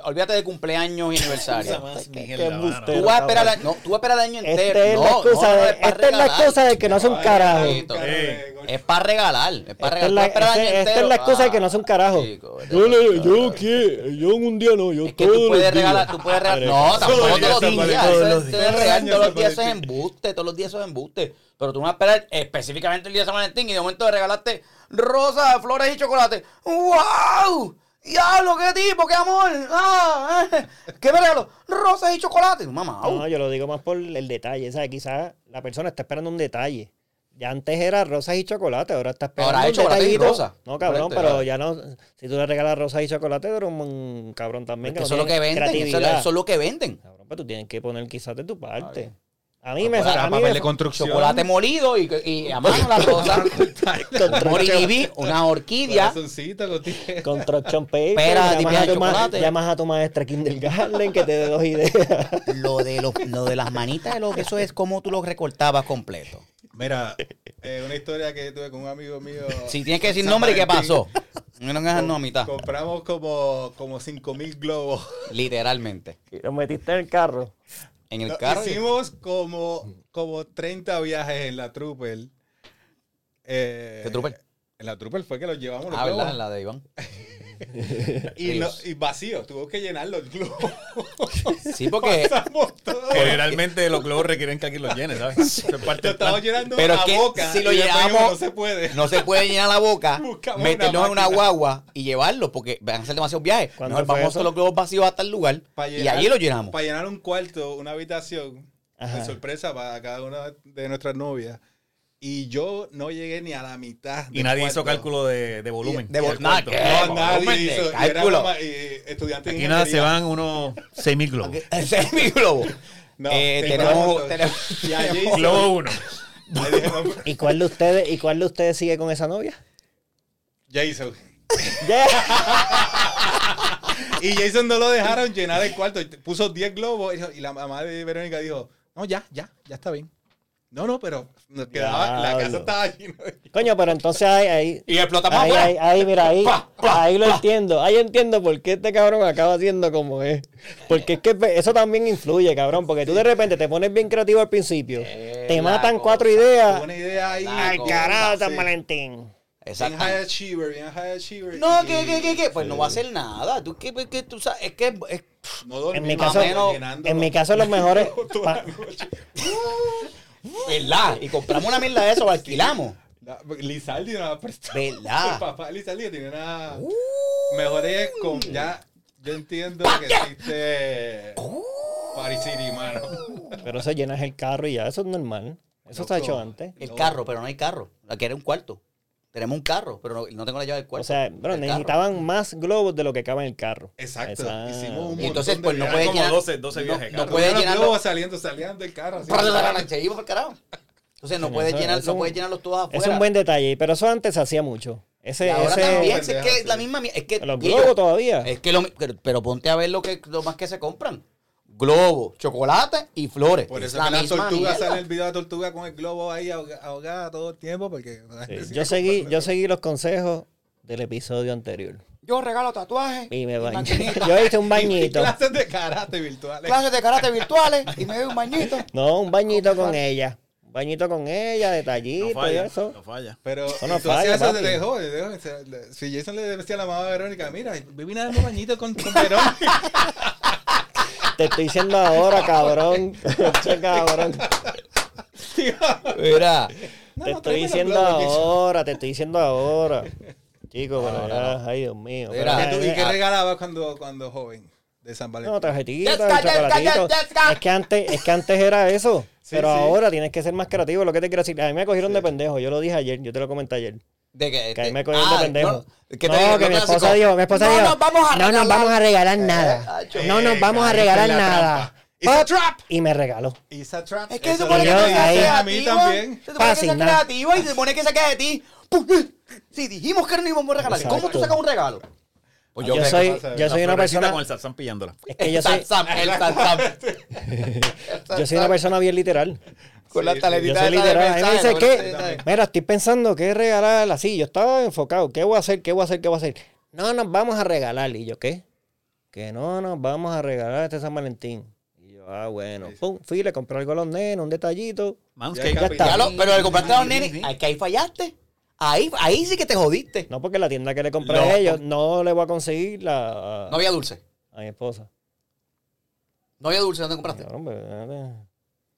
olvídate de cumpleaños y aniversario. [laughs] Tú vas a esperar, no, tú vas a esperar el año entero. Esta es no, la excusa, no, no, es esta es la regalar. excusa de que no son carajo. Eh, Es para regalar. Es para Esta es regalar. la, el esta- es entero. la excusa de que no Ah, son carajo. chico, Yo, le, yo, ¿qué? yo en un día no, yo Es que todos tú los puedes días. regalar, tú puedes regalar. No, Todos tampoco los todos días, los días. todos Eso los es- días. eso es embuste, todos los días eso es embuste. Pero tú no vas a esperar específicamente el día de San Valentín y de momento de regalarte rosas, flores y chocolate. ¡Wow! ¡Diablo, qué tipo, qué amor! ¡Ah! eh, ¿Qué me regaló? Rosas y chocolate. Mamá. No, yo lo digo más por el detalle. ¿sabes? Quizás la persona está esperando un detalle. Ya antes era rosas y chocolate, ahora está esperando Ahora es un chocolate y rosa. No, cabrón, Correcto, pero ya no. Si tú le regalas rosas y chocolate, tú eres un, un cabrón también. que no eso es lo que venden. Eso es, creatividad. eso es lo que venden. Cabrón, pero tú tienes que poner quizás de tu parte. A mí me Pues, a mí papel me- de construcción. Chocolate molido y, y a mano la rosa. [laughs] Moribibi, una orquídea. Construction paper. Pera, llamas, a chocolate. llamas a tu maestra kindergarten que te dé dos ideas. [laughs] Lo de, lo, lo de las manitas, lo, eso es como tú lo recortabas completo. Mira, eh, una historia que tuve con un amigo mío. Si tienes que decir San nombre, ¿y qué Valentín. pasó? No nos dejan no a mitad. Compramos como, como 5 mil globos. Literalmente. Y lo metiste en el carro. En el carro. Hicimos como, como 30 viajes en la Trooper. Eh, ¿Qué Trooper? En la Trooper fue que los llevamos los Ah, globos. ¿verdad? La de Iván. [laughs] [laughs] Y, no- y vacío, tuvo que llenar los globos. [laughs] Sí, porque. Generalmente los globos requieren que alguien los llene, ¿sabes? Eso es parte Lo estamos llenando Pero a que boca. si lo llenamos- No se puede. No se puede llenar la boca, [laughs] Buscamos una en una guagua y llevarlo, porque van a ser demasiados viajes. ¿Cuándo Mejor vamos todos los globos vacíos hasta el lugar y allí lo llenamos. Para llenar un cuarto, una habitación, de sorpresa para cada una de nuestras novias. Y yo no llegué ni a la mitad. Y nadie hizo cálculo de, de volumen. De del vol- nada, cuarto. ¿qué? No, nadie Volumen de hizo. cálculo. éramos, eh, Aquí nada, se van unos 6.000 globos. Ese es mi globo. No, Eh, tenemos, tenemos- [laughs] Globo 1. ahí dije, no, [laughs] ¿Y cuál de ustedes, y cuál de ustedes sigue con esa novia? Jason. [laughs] Y Jason no lo dejaron llenar el cuarto. Puso 10 globos y la mamá de Verónica dijo, no, ya, ya, ya está bien. No, no, pero nos quedaba, la casa estaba llena. de- Coño, pero entonces ahí, ahí, Y explotamos ahí, ahí, ahí, mira, ahí, Pa, pa, ahí lo pa. entiendo. Ahí entiendo por qué este cabrón acaba siendo como es. Porque es que eso también influye, cabrón. Porque tú de repente te pones bien creativo al principio. Eh, te matan cosa. cuatro ideas. Una idea ahí. Cosa, carajo, San sí. Valentín. Bien Exacto. high achiever, bien high achiever. No, ¿qué, qué, qué, qué? Pues no va a hacer nada. Tú, ¿qué, qué, tú sabes? Es que es- No dormimos, En mi caso, menos, en mi caso los mejores. [laughs] [laughs] ¿Verdad? Y compramos una mierda de eso, lo alquilamos. La- Lizardi nos la prestó. ¿Verdad? El papá Lizardi tiene una... Mejores con... Ya, yo entiendo que existe... Party City, mano. pero eso llenas el carro y ya, eso es normal. Eso se ha hecho antes. El No. carro, pero no hay carro. Aquí era un cuarto. Tenemos un carro, pero no, no tengo la llave del cuarto. O sea, carro. necesitaban más globos de lo que cabe en el carro. Exacto. Esa- Hicimos un Y entonces, montón pues, de no viajes. puede como llenar- 12, 12 no- viajes, no cabrón. puede Los llenarlo. globos saliendo, saliendo del carro. así. Seguimos por carajo. Entonces no Sí, puedes llenar, no puedes llenarlos todos afuera. Es un buen detalle, pero eso antes se hacía mucho. Ese, Y ahora ese, también, es que es la misma es que los globos todavía. es que lo pero, pero ponte a ver lo que lo más que se compran. Globos, chocolate y flores. Por Es eso que la tortuga mierda. sale el video de la tortuga con el globo ahí ahoga- ahogada todo el tiempo porque... [laughs] Sí, Yo seguí, yo [laughs] seguí los consejos del episodio anterior. Yo regalo tatuajes Y me bañé. maquinitas, Yo hice un [laughs] Y bañito. clases de karate virtuales. clases de karate virtuales y me doy un bañito. No, un bañito con ella. Un bañito con ella, No detallito y falla. eso. No falla. Pero Eso no falla, eso dejó, dejó. Si Jason le decía a la mamá de Verónica, mira, viví a darme un bañito con, con Verónica. Te estoy diciendo ahora, cabrón. [laughs] Che, cabrón. Mira, No, Te no, estoy diciendo ahora, te estoy diciendo ahora. Chico, pero ya, ay Dios mío. Mira. Pero, ¿Y tú- ¿Y qué eh, regalabas cuando, cuando joven? De San Valentín. No, tarjetitas, chocolatitos. Es que antes, es que antes era eso. Sí, pero sí. ahora tienes que ser más creativo. Lo que te quiero decir, a mí me cogieron de pendejo. Yo lo dije ayer, yo te lo comenté ayer. De que, Que de- me cogieron de ah, pendejo. no, ¿qué te no, digo? que mi esposa dijo, mi esposa no dijo, nos vamos a no regalar. nos vamos a regalar nada. Acho. No nos vamos a regalar nada. It's a trap. Y me regaló. It's a trap. Es que se Eso supone es que yo creativa. a mí también. Se supone que sea creativa y se supone que saque de ti. Si dijimos que no íbamos a regalar, ¿cómo tú sacas un regalo? Pues Yo, que soy, yo soy una persona, con el salsán pillándola. es que yo el soy, el Sansam. [laughs] yo soy una persona bien literal. Con la Sí, taletita de me mensaje, de- Mira, estoy pensando qué regalar así. Yo estaba enfocado. ¿Qué voy a hacer? ¿Qué voy a hacer? ¿Qué voy a hacer? No, nos vamos a regalar. ¿Y yo qué? que no nos vamos a regalar este San Valentín. Y yo, ah, bueno. Pum, fui, le compré algo a los nenes, un detallito. Manscaped. Ya está. Ya lo- pero le compraste a los nenes, que ahí fallaste. Ahí, ahí sí que te jodiste. No, porque la tienda que le compré No. a ellos no le voy a conseguir la, a, No había dulce. a mi esposa. No había dulce, ¿dónde compraste? Pues, eh,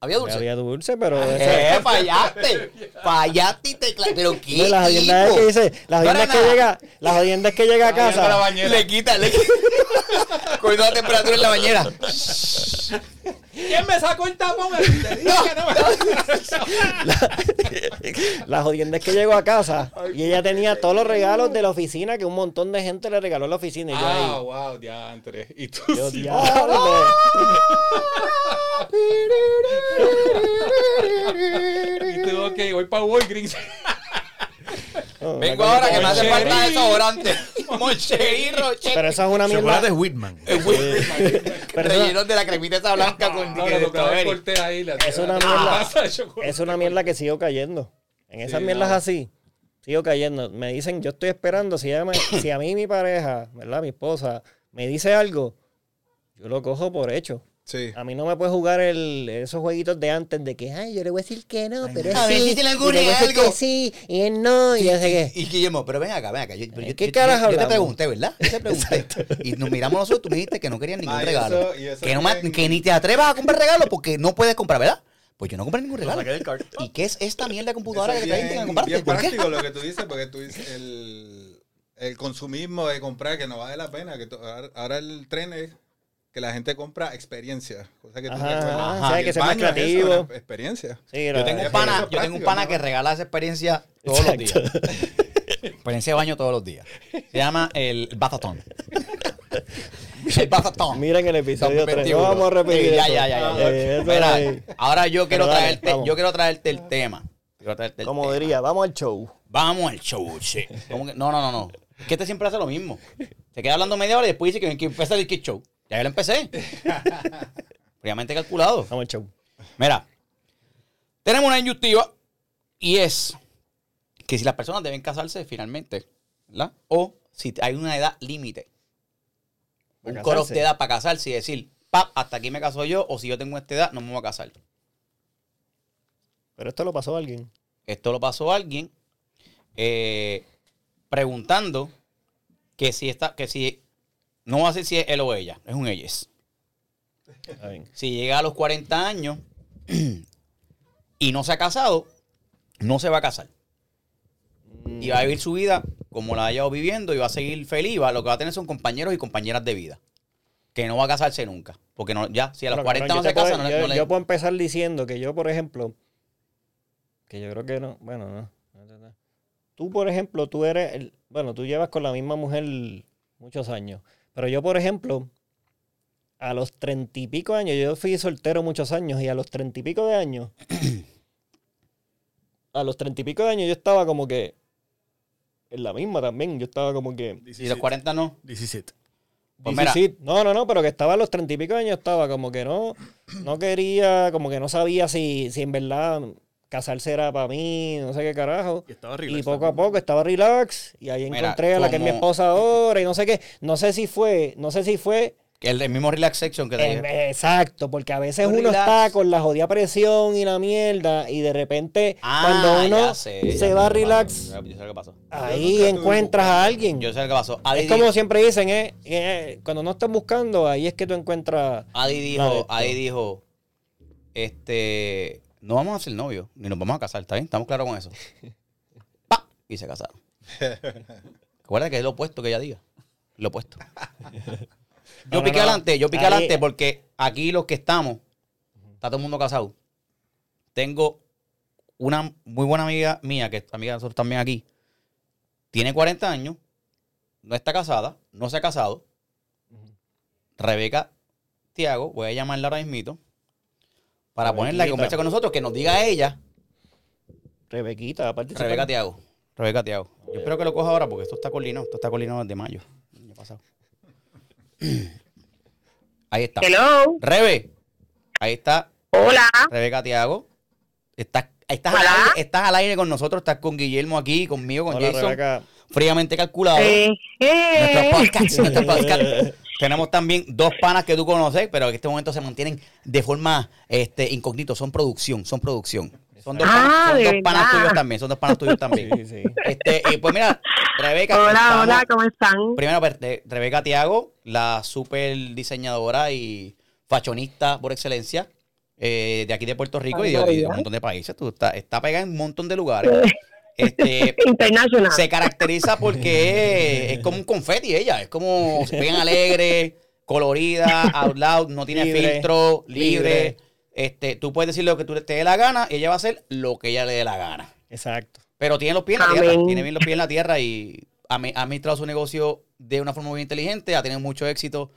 Había dulce. Había dulce, pero Eh, fallaste. Fallaste y te Pero qué. No, la jodienda es hijo. que dice, la No jodienda era es que llega, la jodienda es que llega a la casa. bañera. Le quita, le quita. [laughs] Cogiendo la temperatura en la bañera. [laughs] ¿Quién me sacó el tapón? Me- La jodienda es que llegó a casa y ella tenía todos los regalos de la oficina que un montón de gente le regaló a la oficina. Y yo Ah, ahí, wow, diantre. Y tú yo, sí. diablo. [laughs] Y tú, ok, voy para Walgreens. Vengo ahora que me hace falta desodorante. [laughs] Moncherry, Roche. Pero eso es una Chocolate mierda. Whitman. Pero eso, Rellenos de la cremita esa blanca con No, que de strawberry. corté ahí. la- Es una la mierda. de chocolate. es una mierda que sigo cayendo. En esas Sí, mierdas no. así, sigo cayendo. Me dicen, yo estoy esperando, si, ella me- si a mí mi pareja, ¿verdad? Mi esposa, me dice algo, yo lo cojo por hecho. Sí. A mí no me puede jugar el, esos jueguitos de antes de que, ay, yo le voy a decir que no, pero a ver sí, si le y le voy a decir algo. que sí, y él no, y ya sé qué. Y Guillermo, pero ven acá, ven acá. Yo, yo- ¿Qué yo- carajo yo, yo te pregunté, ¿verdad? Yo te pregunté. Y nos miramos nosotros, tú me dijiste que no querías ningún Ah, regalo. eso- eso que, no bien- que ni te atrevas a comprar regalo porque no puedes comprar, ¿verdad? Pues yo no compré ningún regalo. ¿Y qué es esta mierda de computadora Eso que es te dicen que bien, bien práctico lo que tú dices, porque tú dices el, el consumismo de comprar que no vale la pena. que ahora el tren es que la gente compra experiencia. Cosa que tú Ajá, ajá, que el más es experiencia. Sí, Yo tengo un pana, es yo tengo un práctico, pana ¿no? que regala esa experiencia todos los días. [laughs] Experiencia de baño todos los días. Se llama el Bathatón. [laughs] El Bathatón. Miren el episodio 3. No 2021. vamos a repetir Sí, ya, eso. ya, ya, ya, ya. Eh, eso Mira, es- ahora yo quiero dale, traerte, vamos. yo quiero traerte el tema. Quiero traerte el Como tema. diría, vamos al show. Vamos al show, che. ¿Cómo que? No, no, no, no. Es que este siempre hace lo mismo. Se queda hablando media hora y después dice que, que empieza el Kid Show. Ya yo lo empecé. [laughs] Fríamente calculado. Vamos show. Mira, tenemos una injusticia y es que si las personas deben casarse finalmente, ¿verdad? O si hay una edad límite. Un ¿Para cut casarse? de edad para casarse y decir, pap, hasta aquí me caso yo, o si yo tengo esta edad, no me voy a casar. Pero esto lo pasó a alguien. Esto lo pasó a alguien eh, preguntando que si está, que si no va a ser si es él o ella, es un ellos. Si llega a los 40 años y no se ha casado, no se va a casar. Y va a vivir su vida como la ha llevado viviendo y va a seguir feliz. va- lo que va a tener son compañeros y compañeras de vida. Que no va a casarse nunca. Porque no, ya, si a los Bueno, 40 cabrón, no se puedo- casa, no, le- yo, no le- yo puedo empezar diciendo que yo, por ejemplo, que yo creo que no, bueno, no. no, no, no. Tú, por ejemplo, tú eres, el- bueno, tú llevas con la misma mujer muchos años, pero yo, por ejemplo, a los treinta y pico años, yo fui soltero muchos años y a los treinta y pico de años, [coughs] a los treinta y pico de años yo estaba como que en la misma también, yo estaba como que... Si los 40 no. 17. Pues mira. 17. No, no, no, pero que estaba a los treinta y pico de años, estaba como que no, no quería, como que no sabía si, si en verdad casarse era para mí, no sé qué carajo. Y estaba Y relax poco a poco estaba relax y ahí Mira, encontré a la que es mi esposa ahora y no sé qué. No sé si fue, no sé si fue El, el mismo relax section que te dije. exacto, porque a veces Un uno está con la jodida presión y la mierda y de repente Ah, cuando uno sé, se va que relax, pasó. Yo sé lo que pasó. ahí encuentras a alguien. Yo sé lo que pasó. Adi, Es como dijo, siempre dicen, eh, eh, cuando no estás buscando, ahí es que tú encuentras. Adi dijo. Adi dijo, este, no vamos a ser novios, ni nos vamos a casar, ¿está bien? Estamos claros con eso. [laughs] ¡Pa! Y se casaron. Recuerda que es lo opuesto que ella diga. Lo opuesto. Yo No, no, piqué no. adelante, yo piqué Ahí- adelante porque aquí los que estamos, está todo el mundo casado. Tengo una muy buena amiga mía, que es amiga de nosotros también aquí, tiene 40 años, no está casada, no se ha casado. Rebeca Tiago, voy a llamarla ahora mismito, para ponerla que Rebequita. converse con nosotros, que nos diga ella, Rebequita, aparte. Rebeca Tiago. Rebeca Tiago. Yo espero que lo coja ahora porque esto está coordinado, esto está coordinado desde mayo, el año pasado. [clears throat] Ahí está. Hello. Rebe, ahí está Hola. Rebeca Tiago. Estás, estás, al aire, estás al aire con nosotros, estás con Guillermo aquí, conmigo, con Hola, Jason. Rebeca. Fríamente calculado. Eh, Nuestro eh. podcast, nuestro [laughs] podcast. Tenemos también dos panas que tú conoces, pero en este momento se mantienen de forma este, incógnito. Son producción, son producción. Son dos, Ah, panas, son dos panas tuyos también, son dos panas tuyos también. Sí, sí. Este, y pues mira, Rebeca. Hola, estamos- hola, ¿cómo están? Primero, de- Rebeca Tiago, la super diseñadora y fashionista por excelencia eh, de aquí de Puerto Rico y de, y de un montón de países. Tú está, está pegada en un montón de lugares. Este, [laughs] Internacional. se caracteriza porque es, es como un confeti ella, es como bien alegre, colorida, out loud, no tiene Libre, filtro, libre. libre. Este, tú puedes decir lo que tú te dé la gana y ella va a hacer lo que ella le dé la gana. Exacto. Pero tiene los pies en la tierra, Amén. tiene bien los pies en la tierra y ha ha administrado su negocio de una forma muy inteligente, ha tenido mucho éxito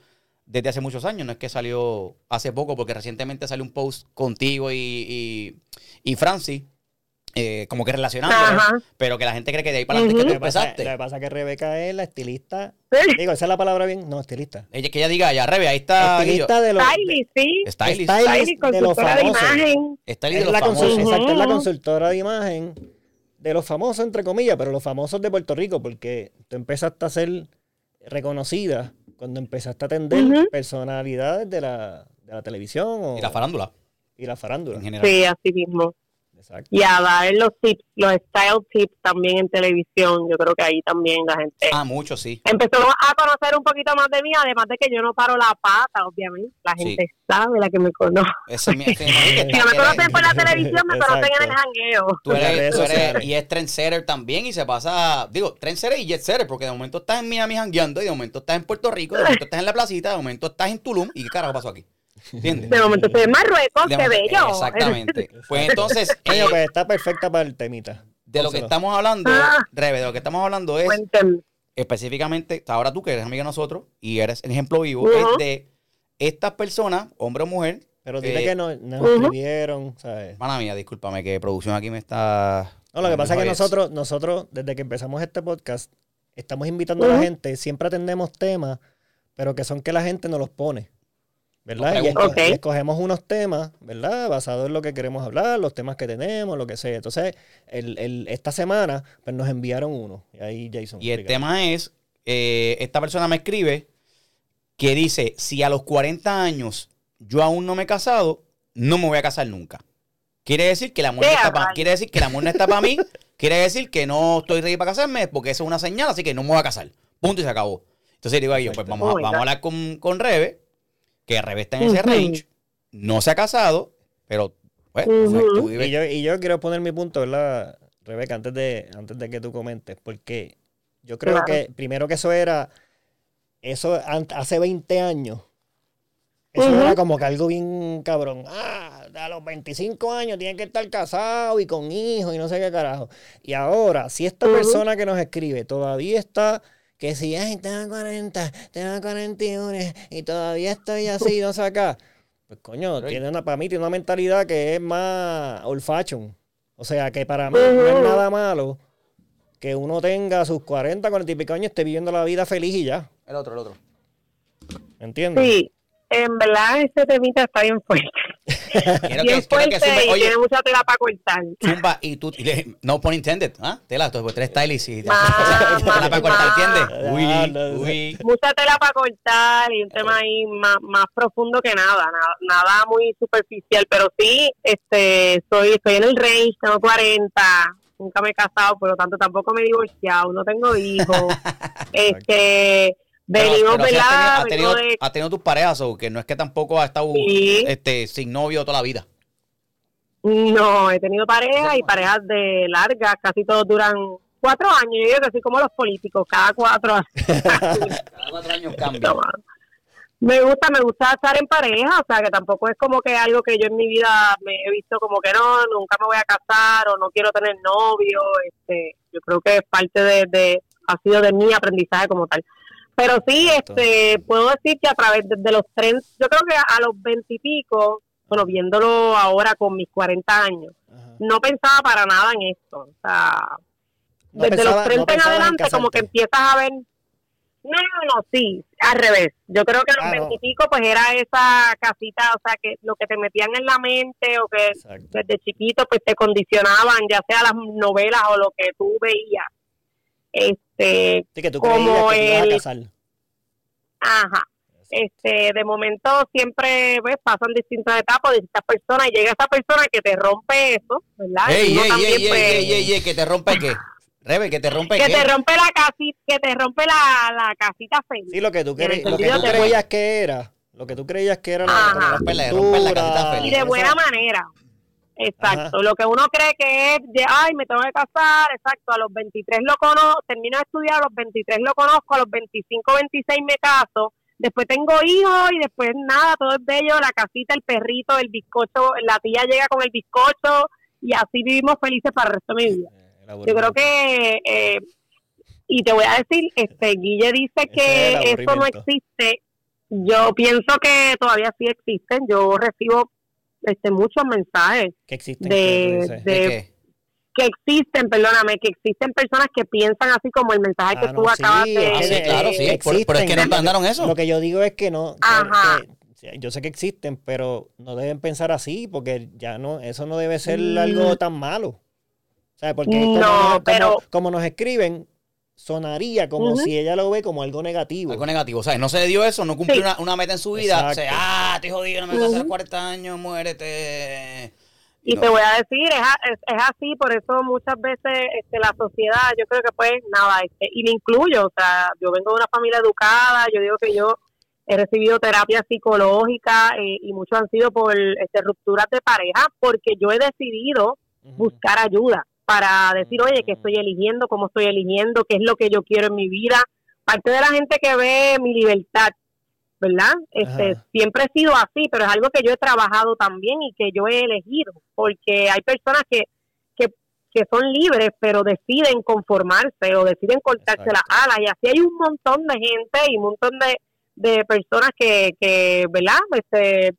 desde hace muchos años. No es que salió hace poco, porque recientemente salió un post contigo y, y, y Francis, eh, como que relacionando, Ajá. pero que la gente cree que de ahí para adelante es Ujú. que Lo tú que, pasa, empezaste. lo que pasa es que Rebeca es la estilista. Digo, esa es la palabra bien. No, estilista. Ella, que ella diga, ya, Rebe, ahí está. Estilista de los. Stylist, sí. Stylist. De los consultora de famosos. imagen. Stylist de la, los consul- famosos. exacto, es la consultora de imagen de los famosos, entre comillas, pero los famosos de Puerto Rico, porque tú empezaste a ser reconocida cuando empezaste a atender Ujú. personalidades de la, de la televisión o, Y la farándula, y la farándula. en general. Sí, así mismo. Exacto. Y a dar los tips, los style tips también en televisión. Yo creo que ahí también la gente Ah, mucho, sí. empezó a conocer un poquito más de mí, además de que yo no paro la pata, obviamente. La Sí. gente sabe, la que me conoce. Ese es mi- [laughs] Si no me conocen por la televisión, me conocen en el jangueo. Tú eres, tú eres- y es trendsetter también y se pasa, digo, trendsetter y jet setter, porque de momento estás en Miami jangueando y de momento estás en Puerto Rico, de momento estás en la placita, de momento estás en Tulum y qué carajo pasó aquí. ¿Entiendes? De momento estoy en Marruecos, De qué bello. Exactamente. [laughs] Pues entonces, Coño, eh, pues está perfecta para el temita. de lo que estamos hablando, Ah. Rebe, de lo que estamos hablando es específicamente, ahora tú que eres amiga de nosotros y eres un ejemplo vivo, es de estas personas, hombre o mujer, Pero dile Eh, que no- nos ujú. escribieron, ¿sabes? mala mía, discúlpame que producción aquí me está... No, lo que pasa es que Oye, nosotros, nosotros, desde que empezamos este podcast, estamos invitando a la gente, siempre atendemos temas, pero que son que la gente nos los pone. ¿Verdad? Y, escogemos unos temas, ¿verdad? Basados en lo que queremos hablar, los temas que tenemos, lo que sea. Entonces, el, el- esta semana, pues nos enviaron uno. Y ahí Jason. Y el explica. tema es, eh, esta persona me escribe que dice, si a los 40 años yo aún no me he casado, no me voy a casar nunca. Quiere decir que el amor no ¡Qué está quiere decir que el amor no está para mí, [laughs] quiere decir que no estoy ready para casarme, porque eso es una señal, así que no me voy a casar. Punto y se acabó. Entonces digo a ellos, pues vamos a, vamos a hablar con, con Rebe, que en ese range, no se ha casado, pero pues, Ujú. tú vives- Y yo, y yo quiero poner mi punto, ¿verdad, Rebeca? Antes de, antes de que tú comentes, porque yo creo Claro. que primero que eso era, eso hace 20 años, eso era como que algo bien cabrón. Ah, a los 25 años tiene que estar casado y con hijos y no sé qué carajo. Y ahora, si esta persona que nos escribe todavía está, que si, ay, tengo 40, tengo 41 y todavía estoy así, no sé acá. Pues coño, tiene una, para mí tiene una mentalidad que es más old fashion. O sea, que para mí no es nada malo que uno tenga sus 40, 40 y pico años, esté viviendo la vida feliz y ya. El otro, el otro. ¿Me entiendes? Sí, en verdad ese temita está bien fuerte. Quiero que, bien quiero fuerte que y oye, tiene mucha tela para cortar. Zumba y tú, y le- no pun intended, ¿ah? Tela, tú, tres stylists y más, tela para cortar. ¿entiendes? Ah, Uy, no, uy. Mucha tela para cortar y un tema ahí más, más profundo que nada, nada, nada muy superficial, pero sí, este, soy, estoy en el range, tengo 40, nunca me he casado, por lo tanto tampoco me he divorciado, no tengo hijos, [laughs] este, venimos, ¿verdad? has tenido, has Vengo tenido, de- has tenido tus parejas, o que no es que tampoco has estado Sí. este, sin novio toda la vida. No, he tenido parejas y parejas de largas, casi todos duran cuatro años, yo digo que así como los políticos, cada cuatro años. [laughs] Cada cuatro años cambia. Me gusta, me gusta estar en pareja, o sea que tampoco es como que algo que yo en mi vida me he visto como que no, nunca me voy a casar o no quiero tener novio, este, yo creo que es parte de, de ha sido de mi aprendizaje como tal. Pero sí, este, puedo decir que a través de, de los tres, yo creo que a los veintipico, bueno, viéndolo ahora con mis 40 años, Ajá. no pensaba para nada en esto, o sea, No desde pensaba- los 30 no en adelante como que empiezas a ver no no no sí al revés yo creo que a los Ah, no. 20 y pico pues era esa casita o sea que lo que te metían en la mente o que Exacto. desde chiquito pues te condicionaban ya sea las novelas o lo que tú veías este Sí, que tú como creías que te ibas a el- casar. ajá este, de momento siempre pues, pasan distintas etapas, distintas personas, y llega esa persona que te rompe eso, ¿verdad? Y Ey, uno ey, también, ey, ey, pues, ey, ey, ey, que te rompe qué. Rebe, que te rompe que qué. te rompe la casita, que te rompe la, la casita feliz. Sí, lo que tú, En el cre- lo que tú creías era, lo que tú creías que era la, la la pintura, casita feliz. y de buena esa- manera. Exacto, lo que uno cree que es de, ay, me tengo que casar, exacto, a los 23 lo conozco, termino de estudiar, a los 23 lo conozco, a los 25, 26 me caso, después tengo hijos y después nada, todo es bello, la casita, el perrito, el bizcocho, la tía llega con el bizcocho y así vivimos felices para el resto de mi vida. el Yo creo que, eh, y te voy a decir, este Guille dice que eso no existe. Yo pienso que todavía sí existen. Yo recibo este muchos mensajes que existen de- de- que existen, perdóname, que existen personas que piensan así como el mensaje que Ah, tú no, acabas sí, de... Ah, que sí, de- claro, sí. Por- pero es que no existen. mandaron eso. Lo que yo digo es que no. Ajá. que- yo sé que existen, pero no deben pensar así, porque ya no, eso no debe ser Mm. algo tan malo. O sea, porque No, nos, como- pero- como nos escriben, sonaría como si ella lo ve como algo negativo. Algo negativo. O sea, no se le dio eso, no cumplió Sí. una, una meta en su vida. O sea, Exacto. ah, estoy jodido, no me voy a casar a Ujú. 40 años, muérete. Y No. te voy a decir, es, es, es así, por eso muchas veces este, la sociedad, yo creo que pues nada, este, y me incluyo, o sea, yo vengo de una familia educada, yo digo que yo he recibido terapia psicológica eh, y muchos han sido por este, rupturas de pareja, porque yo he decidido buscar ayuda para decir, oye, ¿qué estoy eligiendo? ¿Cómo estoy eligiendo? ¿Qué es lo que yo quiero en mi vida? Parte de la gente que ve mi libertad, ¿verdad? Este, Ajá. siempre he sido así, pero es algo que yo he trabajado también y que yo he elegido, porque hay personas que, que, que son libres, pero deciden conformarse o deciden cortarse Exacto. las alas, y así hay un montón de gente y un montón de, de personas que, que, ¿verdad? Este,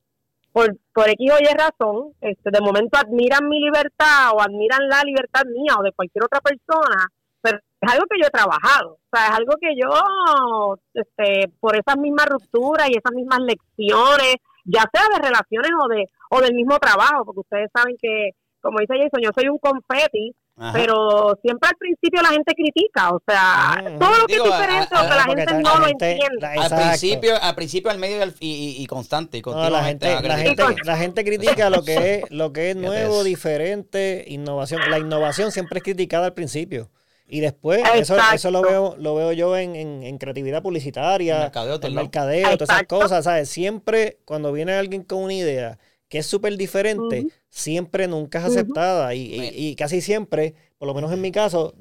por, por X o Y razón, este, de momento admiran mi libertad o admiran la libertad mía o de cualquier otra persona, pero es algo que yo he trabajado, o sea, es algo que yo, este, por esas mismas rupturas y esas mismas lecciones, ya sea de relaciones o de o del mismo trabajo, porque ustedes saben que, como dice Jason, yo soy un confeti, Ajá. pero siempre al principio la gente critica, o sea, Ajá, todo lo que Digo, es a- diferente a- o que la gente no la lo gente- entiende. la- al principio, al principio, al medio y, constante. Y No, la gente, a la gente, la gente critica lo que es, lo que es nuevo, diferente, innovación. La innovación siempre es criticada al principio. Y después, eso, eso lo veo, lo veo yo en, en- en creatividad publicitaria, Mercadeo, en mercadeo, todas esas cosas, ¿sabes? Siempre cuando viene alguien con una idea que es súper diferente, siempre nunca es aceptada. Y, y- y casi siempre, por lo menos en mi caso,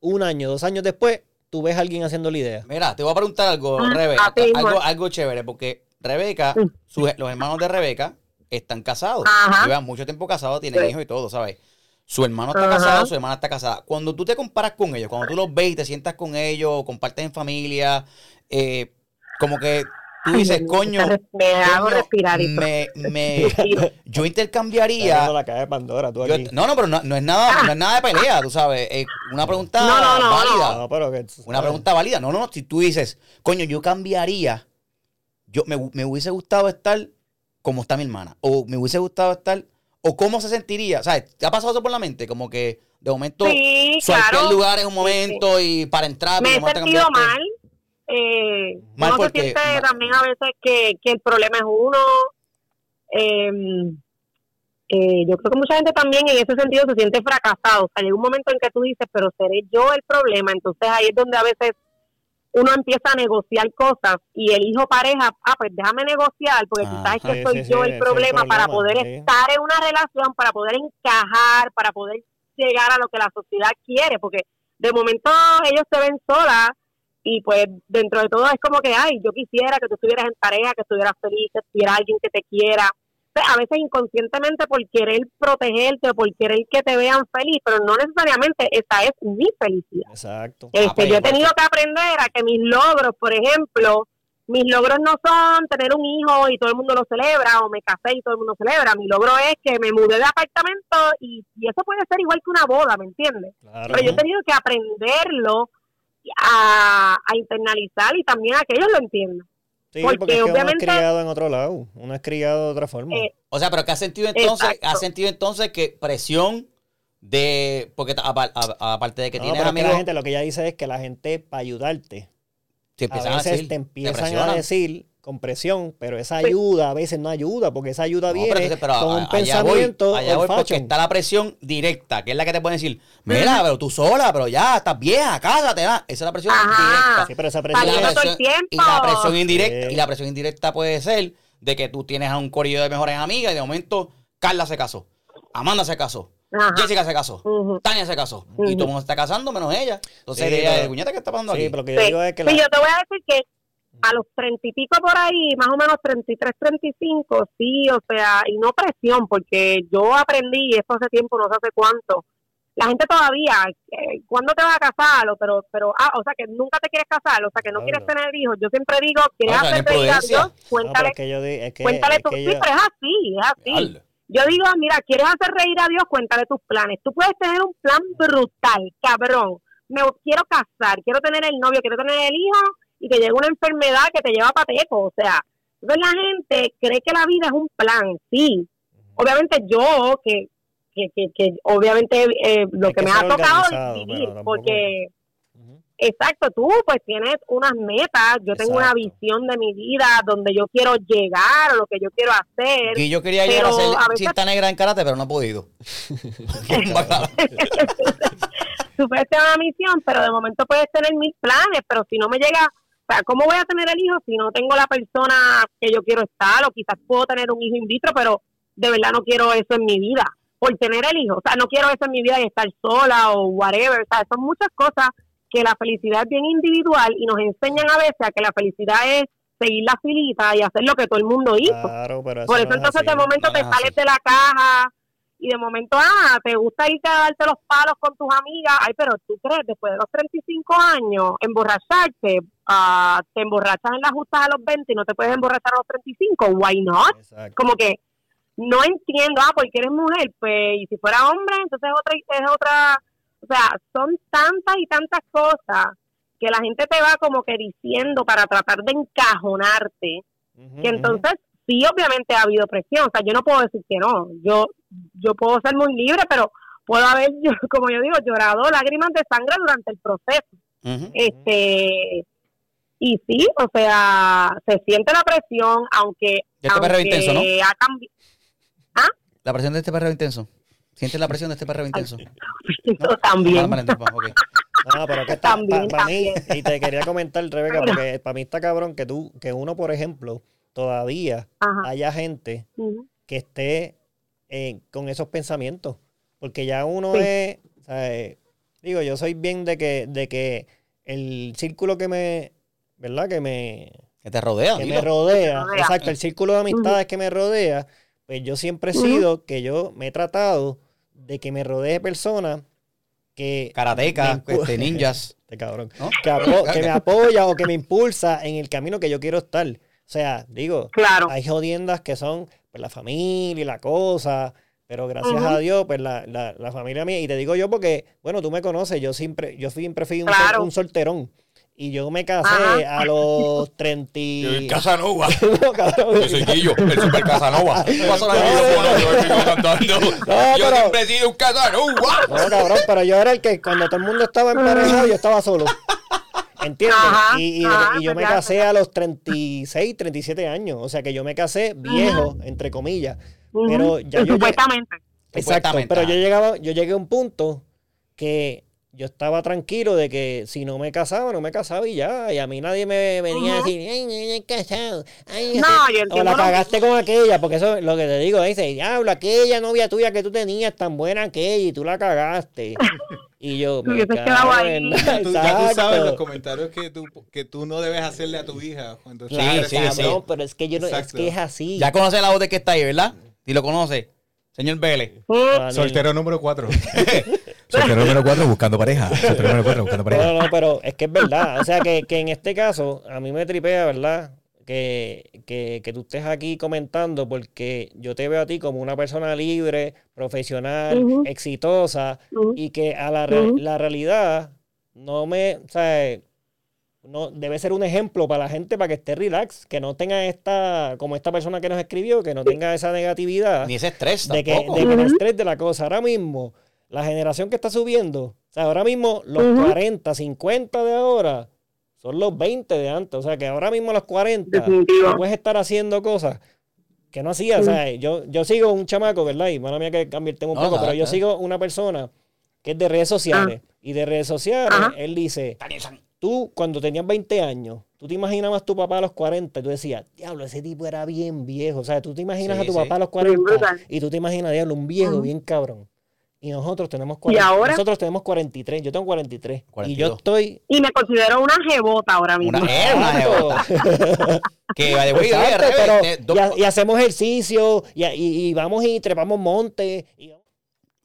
un año, dos años después, tú ves a alguien haciendo la idea. Mira, te voy a preguntar algo, Ah, Rebe. a ti, Algo, algo chévere, porque Rebeca, sus- los hermanos de Rebeca están casados. Ajá. Llevan mucho tiempo casados, tienen Sí. hijos y todo, ¿sabes? Su hermano está Ajá. casado, su hermana está casada. Cuando tú te comparas con ellos, cuando tú los ves y te sientas con ellos, compartes en familia, eh, como que tú dices, coño, me- hago coño, respirar y me, [laughs] me- yo intercambiaría abriendo la caja de Pandora, tú yo- aquí. no, no, pero no, no es nada, no es nada de pelea, tú sabes. Es una pregunta No, no, no, válida. No, pero que, Una pregunta válida. No, no, si tú dices, coño, yo cambiaría, yo me, me hubiese gustado estar como está mi hermana. O me hubiese gustado estar, o cómo se sentiría. ¿Sabes? ¿Te ha pasado eso por la mente? Como que de momento Sí, claro. el lugar en un momento y para entrar. me he momento sentido cambiaste. mal. Eh, Mal uno se siente mal- también a veces que, que el problema es uno. Eh, eh, yo creo que mucha gente también en ese sentido se siente fracasado. O sea, llega un momento en que tú dices, pero seré yo el problema. Entonces ahí es donde a veces uno empieza a negociar cosas y el hijo pareja, ah, pues déjame negociar porque quizás es Ajá. que soy yo el problema para poder sí. estar en una relación, para poder encajar, para poder llegar a lo que la sociedad quiere, porque de momento ellos se ven solas y pues dentro de todo es como que, ay, yo quisiera que tú estuvieras en pareja, que estuvieras feliz, que tuviera alguien que te quiera. O sea, a veces inconscientemente por querer protegerte o por querer que te vean feliz, pero no necesariamente esa es mi felicidad. Exacto. Ah, Este, pues yo he tenido que aprender a que mis logros, por ejemplo, mis logros no son tener un hijo y todo el mundo lo celebra, o me casé y todo el mundo celebra. Mi logro es que me mudé de apartamento y, y eso puede ser igual que una boda, ¿me entiendes? Claro. Pero yo he tenido que aprenderlo a, a internalizar y también a que ellos lo entiendan. Sí, porque porque, es que uno es obviamente- criado en otro lado. Uno es criado de otra forma. Eh, O sea, pero ¿qué has sentido entonces? Exacto. ¿Has sentido entonces que presión de. Porque aparte de que No, pero que amigos. la gente, lo que ella dice es que la gente, para ayudarte, te empiezan a, veces decir, te empiezan a decir con presión, pero esa ayuda a veces no ayuda, porque esa ayuda No, viene pero pero con un voy, pensamiento allá voy porque está la presión directa, que es la que te pueden decir, mira, pero tú sola, pero ya, estás vieja, cásate, ¿verdad? esa es la presión Ajá. directa. Sí, pero esa Y presión la presión, y la presión indirecta, Sí. y la presión indirecta puede ser de que tú tienes a un corillo de mejores amigas y de momento Carla se casó, Amanda se casó, Ajá. Jessica se casó. Tania se casó, y todo el mundo está casando menos ella. Entonces, Sí, ella, pero- puñeta, ¿qué está pasando Sí, aquí? pero lo que yo Sí, digo es que sí, la- yo te voy a decir que a los treinta y pico por ahí, más o menos 33, 35, sí, o sea, y no presión, porque yo aprendí, y esto hace tiempo, no sé hace cuánto, la gente todavía, eh, ¿cuándo te vas a casar? O, pero, pero, ah, o sea, que nunca te quieres casar, o sea, que no Claro. quieres tener hijos. Yo siempre digo, ¿quieres sea, hacer a. Dios? Cuéntale, es que yo di- es que, cuéntale es tu, que sí, pero es así, es así. Yo digo, mira, ¿quieres hacer reír a Dios? Cuéntale tus planes. Tú puedes tener un plan brutal, cabrón. Me quiero casar, quiero tener el novio, quiero tener el hijo y que llegue una enfermedad que te lleva a pateco. O sea, entonces la gente cree que la vida es un plan, sí. Obviamente yo, que, que, que, que obviamente eh, lo Hay que, que me ha tocado vivir, tampoco- porque. Exacto, tú pues tienes unas metas, yo tengo una visión de mi vida donde yo quiero llegar o lo que yo quiero hacer. Y yo quería llegar a ser a veces- cinta negra en karate, pero no he podido. [laughs] [laughs] Tú puedes tener una misión, pero de momento puedes tener mil planes, pero si no me llega, o sea, ¿cómo voy a tener el hijo si no tengo la persona que yo quiero estar? O quizás puedo tener un hijo in vitro, pero de verdad no quiero eso en mi vida, por tener el hijo. O sea, no quiero eso en mi vida y estar sola o whatever. O sea, son muchas cosas que la felicidad es bien individual y nos enseñan a veces a que la felicidad es seguir la filita y hacer lo que todo el mundo hizo. Claro, pero Por no eso es entonces así. de momento no te así. sales de la caja y de momento, ah, te gusta irte a darte los palos con tus amigas. Ay, pero tú crees, después de los 35 años, emborracharte, ah, te emborrachas en las justas a los 20 y no te puedes emborrachar a los 35. Why not? Exacto. Como que no entiendo, ah, porque eres mujer, pues, y si fuera hombre, entonces es otra, es otra, o sea, son tantas y tantas cosas que la gente te va como que diciendo para tratar de encajonarte Ujú, que entonces sí obviamente ha habido presión, o sea, yo no puedo decir que no, yo yo puedo ser muy libre, pero puedo haber, [laughs] yo, como yo digo, llorado lágrimas de sangre durante el proceso, este y sí, o sea, se siente la presión, aunque, este perreo aunque intenso, ¿no? ha cambiado, La presión de este perreo intenso. ¿Sientes la presión de este perreo intenso? [laughs] también. Ah, vale, entonces, ok. No, pero que está, También, para mí, también. y te quería comentar, Rebeca, [laughs] porque para mí está cabrón que tú, que uno, por ejemplo, todavía Ajá. haya gente que esté eh, con esos pensamientos. Porque ya uno Sí. es, digo, yo soy bien de que, de que el círculo que me, ¿verdad? Que me, Que te rodea. que dilo. me rodea, rodea. exacto, el círculo de amistades que me rodea, pues yo siempre he sido que yo me he tratado de que me rodee personas que Karatecas, este, ninjas. [laughs] Este cabrón. ¿No? Que, apo- que me apoya o que me impulsa en el camino que yo quiero estar. O sea, digo, Claro. hay jodiendas que son pues, la familia y la cosa, pero gracias Ujú. a Dios, pues la, la, la familia mía, y te digo yo porque, bueno, tú me conoces, yo siempre, yo siempre fui un, sol- Claro. un solterón. Y yo me casé Ajá. a los 30 y... Casanova. [laughs] No, cabrón. Yo soy Guillo, el super Casanova. ¿Qué pasó la No, vida? yo. Yo pero- siempre he sido un Casanova. No, cabrón, pero yo era el que cuando todo el mundo estaba emparejado, yo estaba solo. ¿Entiendes? Ajá, y, y- ajá, y yo me pues ya, casé a los 36, 37 años. O sea que yo me casé viejo, entre comillas. Pero ya yo. Supuestamente. Exacto. Supuestamente, Pero yo ajá. llegaba, yo llegué a un punto que yo estaba tranquilo de que si no me casaba, no me casaba y ya. Y a mí nadie me venía a Ujú. decir, ay, no, no he casado. Ay, No, sé". yo o la cagaste con aquella, porque eso es lo que te digo. Dice, diablo, aquella novia tuya que tú tenías tan buena aquella y tú la cagaste. [laughs] Y yo, me cago en- Ya tú, ya tú [laughs] sabes los comentarios que tú, que tú no debes hacerle a tu hija. Cuando Sí, sí, cabrón, sí. pero es que yo no, es que es así. Ya conoce la voz de que está ahí, ¿verdad? Y lo conoce. Señor Vélez. Daniel. [laughs] [laughs] Soltero número 4. Soltero número 4 buscando pareja. Soltero número 4 buscando pareja. No, no, pero es que es verdad. O sea, que, que en este caso, a mí me tripea, ¿verdad? Que, que, que tú estés aquí comentando porque yo te veo a ti como una persona libre, profesional, exitosa y que a la, re- Ujú. la realidad no me, o sea, no, debe ser un ejemplo para la gente para que esté relax, que no tenga esta, como esta persona que nos escribió, que no tenga esa negatividad Ni ese estrés de que, de que el estrés de la cosa. Ahora mismo, la generación que está subiendo, o sea, ahora mismo los Ujú. 40, 50 de ahora son los 20 de antes. O sea, que ahora mismo a los 40 Definitivo. tú puedes estar haciendo cosas que no hacía. O sea, yo, yo sigo un chamaco, ¿verdad? Y mala mía que cambiarte un No, poco, nada, pero yo sigo una persona que es de redes sociales. Y de redes sociales, Ajá. él dice, tú cuando tenías 20 años, tú te imaginabas tu papá a los 40 y tú decías, diablo, ese tipo era bien viejo. O sea, tú te imaginas Sí, a tu sí. papá a los Bien 40 brutal. y tú te imaginas, diablo, un viejo bien cabrón. Y nosotros tenemos ¿Y 40, ahora? nosotros tenemos 43, yo tengo 43. Y 42. yo estoy Y me considero una jebota ahora mismo. Una, eh, una jebota. [laughs] Que, way, oye, Exacto, pero te- dos- y, ha- y hacemos ejercicio y, y- y vamos y trepamos montes. Y,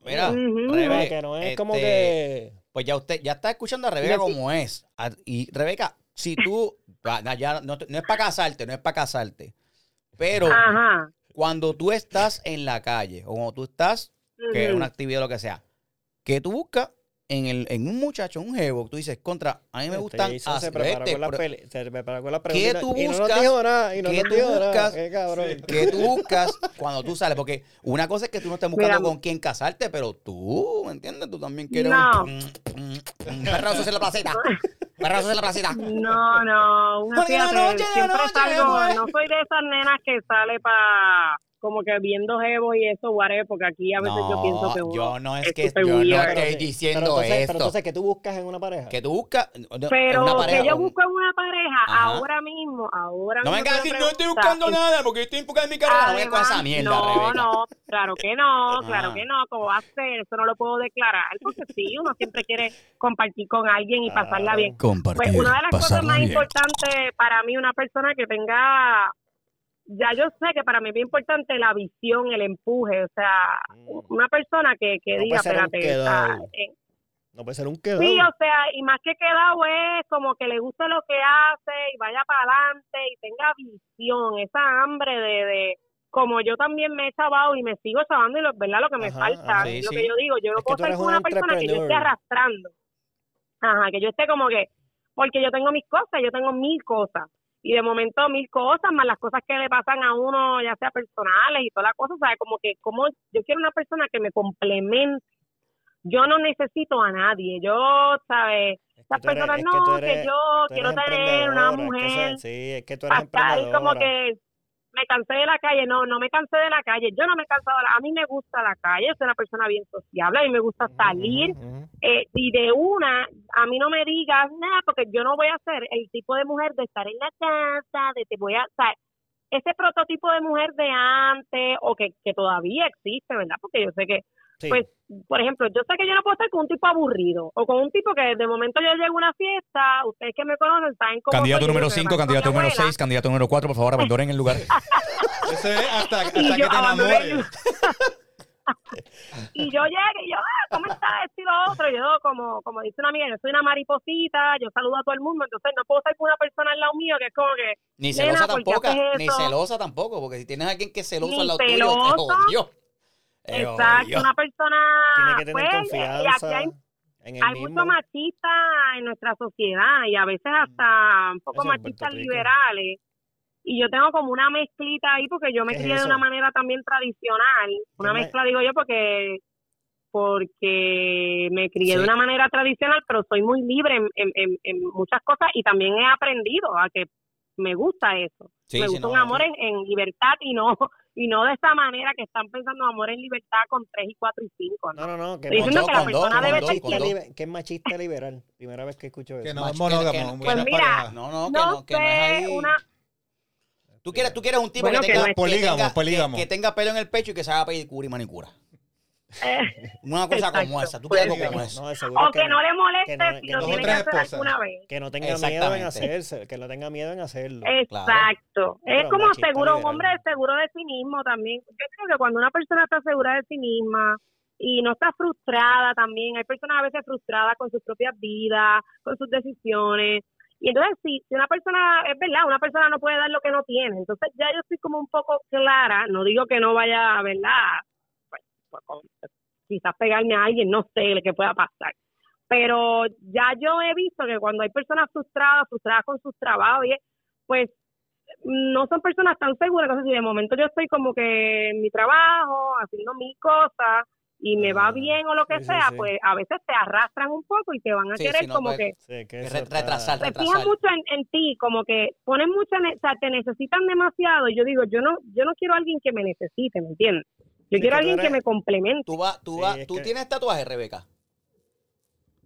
Mira. Rebe, que no es como este, que... Pues ya usted ya está escuchando a Rebeca como es. A- Y Rebeca, si tú, ya no, no es para casarte, no es para casarte, pero Ajá. cuando tú estás en la calle o cuando tú estás, que es Ujú. una actividad o lo que sea, que tú buscas en, el, en un muchacho, un jevo, tú dices, contra, a mí me Este gustan Jason se preparó este, con pero- peli- se preparó con las ¿Qué preguntas tú y no nos buscas? dijo nada, y no ¿Qué nos tú dijo nada. buscas? Qué cabrón. que tú buscas [laughs] cuando tú sales, porque una cosa es que tú no estés buscando Mira. con quién casarte, pero tú, ¿me entiendes? Tú también quieres No. [laughs] un, perrazo en la placita. Perrazo en la placita. No, no, una la fíjate, noche, la siempre noche, salgo, no soy de esas nenas que sale para como que viendo jevos y eso, whatever, porque aquí a veces yo pienso que uno yo no es es que yo no weird. estoy Pero sí, diciendo pero entonces, esto. Pero entonces, ¿qué tú buscas en una pareja? que tú buscas no, Pero una pareja, que yo busco en una pareja Ajá. ahora mismo, ahora No me mismo. vengas a decir, no estoy buscando nada porque estoy enfocado en mi carrera. No vengas con esa Además, mierda, no, Rebeca. no, claro que no, claro Ah. que no, ¿cómo va a ser? Eso no lo puedo declarar, porque sí, uno siempre quiere compartir con alguien y pasarla Claro. bien. Compartir, Pues una de las cosas más bien. importantes para mí, una persona que tenga, ya yo sé que para mí es bien importante la visión, el empuje, o sea, una persona que, que No diga, espérate, eh, No puede ser un quedado. Sí, o sea, y más que quedado es como que le guste lo que hace y vaya para adelante y tenga visión, esa hambre de, de como yo también me he chavado y me sigo chavando y lo, verdad lo que me Ajá, falta, sí, lo sí. que yo digo, yo no Es puedo ser una persona que yo esté arrastrando. Ajá, que yo esté como que, porque yo tengo mis cosas, yo tengo mil cosas. Y de momento mil cosas, más las cosas que le pasan a uno, ya sea personales y todas las cosas, ¿sabes? Como que, como yo quiero una persona que me complemente. Yo no necesito a nadie. Yo, ¿sabes? Es que Las tú eres- personas, no, que yo quiero tener una emprendedora, es que mujer sí, es que tú eres hasta ahí como que me cansé de la calle. No, no me cansé de la calle. Yo no me he cansado de la A mí me gusta la calle. Soy una persona bien sociable. A mí me gusta salir. Eh, y de una, a mí no me digas nada, porque yo no voy a ser el tipo de mujer de estar en la casa, de te voy a, o sea, ese prototipo de mujer de antes, o que, que todavía existe, ¿verdad? Porque yo sé que, Sí. pues, por ejemplo, yo sé que yo no puedo estar con un tipo aburrido, o con un tipo que de momento yo llego a una fiesta, ustedes que me conocen saben cómo Candidato soy, número digo que 5, me candidato número abuela, 6, candidato número 4, por favor, abandonen el lugar. [laughs] Ese es hasta, hasta que yo te enamores. [laughs] y yo llegué y yo, ah, ¿cómo estás? Esto y lo otro. Yo, como, como dice una amiga, yo soy una mariposita, yo saludo a todo el mundo, entonces no puedo estar con una persona al lado mío que es como que, Ni celosa ¿por qué tampoco, ni eso? celosa tampoco, porque si tienes a alguien que es celoso Ni al lado tuyo, celoso. te jodió. Exacto, una persona, Tiene que tener pues, y confianza aquí hay, en el hay mismo. mucho machista en nuestra sociedad y a veces hasta un poco Eso machistas liberales. Y yo tengo como una mezclita ahí porque yo me ¿Qué es crié de una manera también tradicional. Una me- mezcla digo yo porque porque me crié Sí. de una manera tradicional, pero soy muy libre en, en, en- en muchas cosas y también he aprendido a que me gusta eso. Sí, me gusta no, un amor en, en libertad y no y no de esa manera que están pensando amor en libertad con tres y cuatro y cinco. ¿no? No, no, no. Que Estoy diciendo dos, que la dos, persona con debe dos, ser dos. libe- que es machista liberal. Primera vez que escucho Que eso. no Mach- es monógamo. que- que- Pues mira. No, no, que No no, que no es ahí. una, Tú quieres, tú quieres un tipo Bueno, que que tenga, no es- Polígamo, tenga- polígamo. Que, que tenga pelo en el pecho y que se haga pedicura y manicura. Eh, [laughs] Una cosa como esa. Tú algo como eso. No, de seguro o que no le moleste que no- si lo no- tiene que hacer alguna vez. Que no tenga miedo en hacerse, que no tenga miedo en hacerlo. Exacto. Es como seguro, un hombre seguro de sí mismo también. Yo creo que cuando una persona está segura de sí misma y no está frustrada también, hay personas a veces frustradas con sus propias vidas, con sus decisiones. Y entonces, si, si una persona, es verdad, una persona no puede dar lo que no tiene. Entonces, ya yo estoy como un poco clara, no digo que no vaya, ¿verdad? Quizás pegarme a alguien, no sé lo que pueda pasar. Pero ya yo he visto que cuando hay personas frustradas, frustradas con sus trabajos, y es- pues no son personas tan seguras. Entonces, si de momento yo estoy como que en mi trabajo, haciendo mis cosas, y me va Ah, bien o lo que sí, sea, sí. pues a veces te arrastran un poco y te van a Sí, querer no, como pues, que retrasar, se retrasar. fijan mucho en, en ti, como que ponen mucho, en, o sea, te necesitan demasiado. Yo digo, yo no, yo no quiero a alguien que me necesite, ¿me entiendes? Yo Sí, quiero a alguien que me complemente. Tú, vas, tú, Sí, vas, es tú que- tienes tatuaje, Rebeca.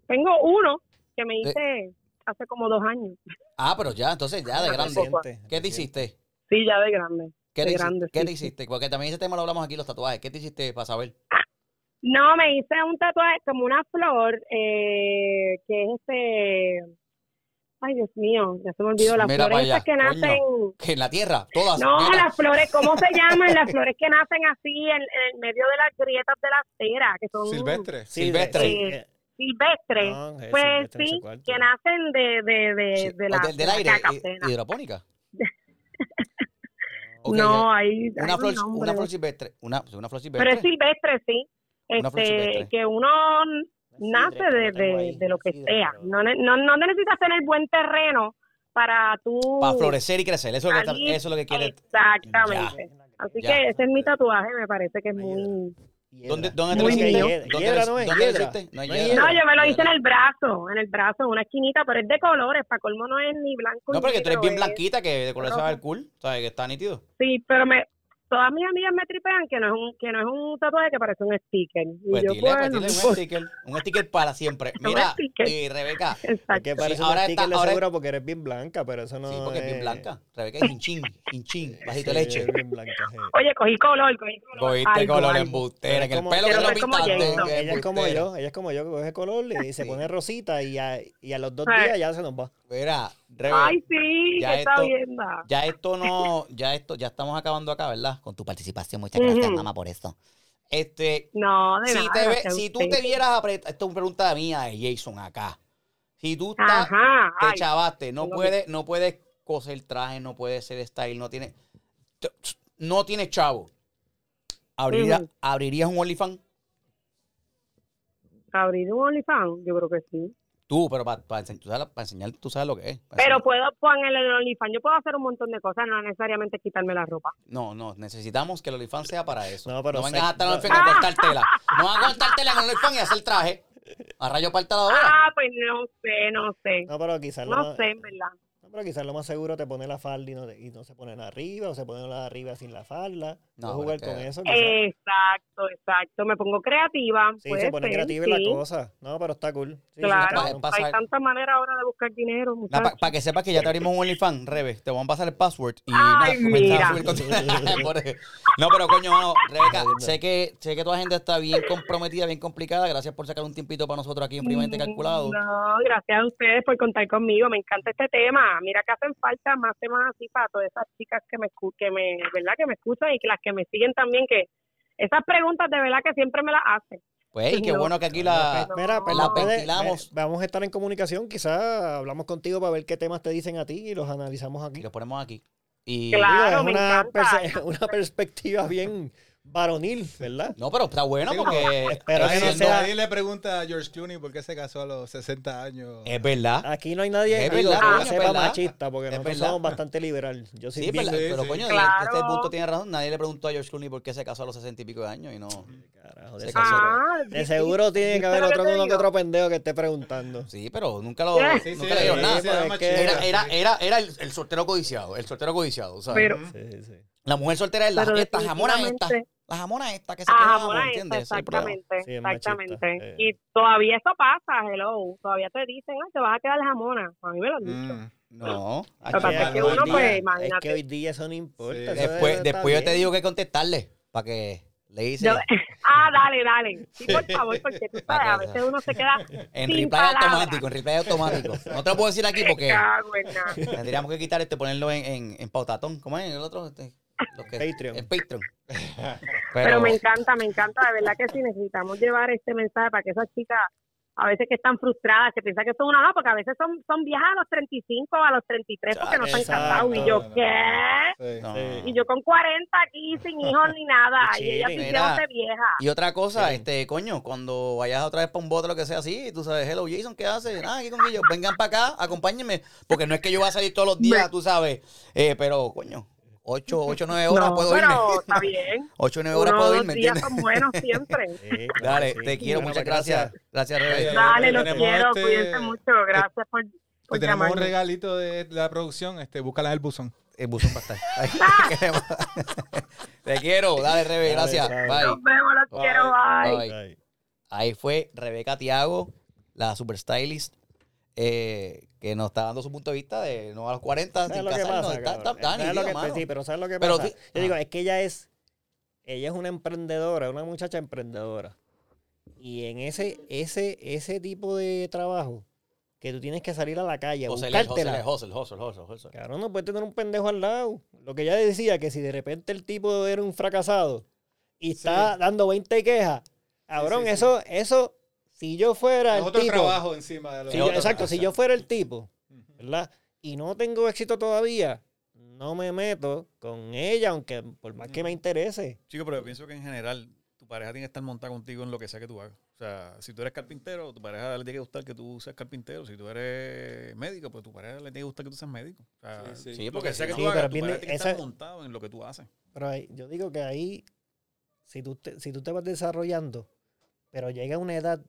Tengo uno que me hice hace como dos años. Ah, pero ya, entonces ya de grande. Reciente, ¿Qué te hiciste? Sí, ya de grande. ¿Qué de te, grande, hiciste? ¿Qué sí, te hiciste? Porque también ese tema lo hablamos aquí, los tatuajes. ¿Qué te hiciste para saber? No, me hice un tatuaje como una flor, eh, que es este... Ay, Dios mío, ya se me olvidó. Las Mira flores esas que nacen... Que en la tierra, todas. No, mira. las flores, ¿cómo se llaman? Las flores que nacen así en, en el medio de las grietas de la acera, que son Silvestre. Silvestre. sí, Eh, silvestres. no, es pues silvestre, no sé sí, que nacen de, de, de, Sí, de la, del, del de la aire, hi- hidropónica. [laughs] Ok, no, hay, hay una, un flor, nombre. una flor silvestre. Una, una flor silvestre. Pero es silvestre, sí. Una flor Este, silvestre. que uno nace de, de, de lo que sidre, sea. No, ne- no, no necesitas tener buen terreno para tú... Para florecer y crecer. Eso es, lo que, salir- eso es lo que quiere. Exactamente. Así Ya. que ese es mi tatuaje, me parece que es muy... Hiedra. ¿Dónde, dónde te lo hiciste? mío. Hiedra, ¿Dónde, hiedra lo- no es, dónde hiciste? No, yo me lo hice en el brazo, en el brazo, en una esquinita, pero es de colores, para colmo no es ni blanco No, ni porque tú eres bien blanquita, que de color se va a ver rojo. cool. ¿Sabes? Que está nítido. Sí, pero me, todas mis amigas me tripean que no es un, que no es un tatuaje que parece un sticker. Y Pues yo, dile, pues bueno, dile no un [laughs] sticker. Un sticker para siempre. [laughs] Mira, sticker. eh, Rebeca. Exacto. que parece Sí, ahora un sticker está- de ahora- seguro porque eres bien blanca, pero eso no Sí, porque es bien blanca. Rebeca [laughs] es hinchín, hinchín, bajito de Sí, leche. es bien blanca, sí. Oye, cogí color, cogí color. Cogiste algo, color algo. embustera. En el pelo que lo pintaste. Que Ella es como yo, ella es como yo, que coge color y se Sí. pone rosita y a, y a los dos Ay. días ya se nos va. Mira, Ay, sí, Ya está esto- viendo. Ya esto no, ya esto, ya estamos acabando acá, ¿verdad? Con tu participación, muchas gracias, mamá, por esto. Este, No, de si, nada. te ve- si tú te vieras apretar, esto es una pregunta mía de Jason acá. Si tú estás, Ajá, te ay, chavaste, no puedes, no puedes coser traje, no puedes hacer style, no tienes, no tienes chavo. ¿Abriría-. ¿Abrirías un OnlyFans? abrir un OnlyFans, yo creo que sí. Tú, pero para enseñar, tú sabes lo que es. Pero enseñar. puedo poner el OnlyFans, yo puedo hacer un montón de cosas, no necesariamente quitarme la ropa. No, no, necesitamos que el OnlyFans sea para eso. No, No, pero vengas sex- a estar en no. OnlyFans a cortar tela. No vas a cortar tela en OnlyFans y hacer traje. A rayo parta la hora. Ah, pues no sé, no sé. No, pero quizás No más, sé, en verdad. No, pero quizás lo más seguro te pone la falda y no, y no se ponen arriba, o se ponen la de arriba sin la falda. No, No, jugar con que- eso. quizás. Exacto, exacto. Me pongo creativa. sí, puede se pone ser, creativa sí. en la cosa. No, pero está cool. Sí, sí, Claro, está hay tantas maneras ahora de buscar dinero. Para muchachos. que sepas que ya te abrimos un OnlyFans, Rebe, te vamos a pasar el password y Ay, nada, a subir [laughs] no, pero coño, mano, Rebeca, sé que, sé que tu agenda está bien comprometida, bien complicada. Gracias por sacar un tiempito para nosotros aquí en Fríamente Calculado. No, gracias a ustedes por contar conmigo. Me encanta este tema. Mira que hacen falta más temas así para todas esas chicas que me, que me, ¿verdad? Que me escuchan y que las que me siguen también, que esas preguntas de verdad que siempre me las hacen. Pues, y qué No. bueno que aquí la... Pues, Mira, pues, la puede- ventilamos. ve- vamos a estar en comunicación. Quizás hablamos contigo para ver qué temas te dicen a ti y los analizamos aquí. Y lo ponemos aquí. Y... Claro. Es me una, encanta. perse- [laughs] una perspectiva bien varonil, ¿verdad? No, pero está bueno Sí, porque... Espero que no Nadie, sea- nadie le pregunta a George Clooney por qué se casó a los 60 años. Es verdad. Aquí no hay nadie Es digo, verdad, que sepa es verdad. machista, porque Es nosotros verdad. somos bastante liberal. Yo soy Sí, es bien... verdad, Sí, pero sí. coño, Claro. este punto tiene razón. Nadie le preguntó a George Clooney por qué se casó a los sesenta y pico de años y no... Carajo, de, Se seguro, casó. Ah, de seguro tiene que ¿viste haber otro te uno que digo? otro pendejo que esté preguntando. Sí, pero nunca lo... Sí, Sí, sí, nunca le dieron sí, nada. sí, pero era es machista. que- Era, era, era, era el, el soltero codiciado, el soltero codiciado, ¿sabes? Pero, Sí, sí. La mujer soltera es la, pero esta jamona esta, la jamona esta que se Ah, queda, jamona ¿entiendes? esta, exactamente, Sí, es machista, exactamente. eh. Y todavía eso pasa, hello. Todavía te dicen, ah, te vas a quedar jamona. A mí me lo han dicho. Mm. No. Es que uno, día- pues, Es imagínate. que hoy día eso no importa. Sí. eso Después, después yo te digo que contestarle, para que le dice Yo- [laughs] ah, dale, dale. Sí, por favor, porque tú [laughs] sabes, a veces uno se queda en sin reply palabras. automático, en reply automático. No te lo puedo decir aquí porque [laughs] tendríamos que quitar este, ponerlo en, en, en pautatón. ¿Cómo es el otro? Este, Patreon. En Patreon. [laughs] Pero, me encanta, me encanta, de verdad que sí necesitamos llevar este mensaje para que esas chicas, a veces que están frustradas, que piensan que son una no, porque a veces son, son viejas a los 35 o a los 33 porque no están casados. Y yo, ¿qué? Sí. No. Sí. Y yo con 40 aquí sin hijos ni nada. Y ella sintiéndose vieja. Y otra cosa, Sí. este, coño, cuando vayas otra vez para un bote o lo que sea así, tú sabes, hello Jason, ¿qué haces? Ah, aquí con ellos, vengan para acá, acompáñenme, porque no es que yo voy a salir todos los días, tú sabes, eh, pero coño, 8 o 9 horas no, puedo irme. pero está bien. 8 o 9 horas Uno puedo irme, días ¿entiendes? son buenos siempre. [laughs] Sí, [laughs] Dale, sí. te quiero, Bueno, muchas pues, gracias. Gracias, Rebe. Oye, Dale, los quiero, este- cuídense mucho. Gracias por, Te por tenemos un llamarme. regalito de la producción, este, búscala en el buzón. El buzón va a estar. [laughs] Te quiero, dale, Rebe, Dale, gracias. chao. Bye. Nos vemos, los Bye. quiero, bye. Bye. Ahí fue Rebeca Tiago, la super stylist, eh, que nos está dando su punto de vista de no a los 40 ¿Sabes sin casarnos. Está- está- está ¿Sabes lo que- mano. sí, pero ¿sabes lo que Pero pasa? sí- Yo digo, ah. es que ella es, ella es una emprendedora, una muchacha emprendedora. Y en ese, ese, ese tipo de trabajo, que tú tienes que salir a la calle a buscártela. hustle, hustle, hustle, hustle, hustle. Cabrón, no puedes tener un pendejo al lado. Lo que ella decía, que si de repente el tipo era un fracasado y está dando 20 quejas, cabrón, sí, sí. eso, eso, si yo fuera Es el otro tipo, trabajo encima de lo si Es yo- otro exacto, si yo fuera el tipo. ¿verdad? Y no tengo éxito todavía, no me meto con ella, aunque por más que me interese. Chico, pero yo pienso que en general tu pareja tiene que estar montada contigo en lo que sea que tú hagas. O sea, si tú eres carpintero, tu pareja le tiene que gustar que tú seas carpintero. Si tú eres médico, pues tu pareja le tiene que gustar que tú seas médico. O sea, Sí, sí. Sí, porque que sea que tú Sí, pero hagas, tu pareja tiene que estar montado en lo que tú haces. Pero ahí- yo digo que ahí, si tú, te, si tú te vas desarrollando, pero llega una edad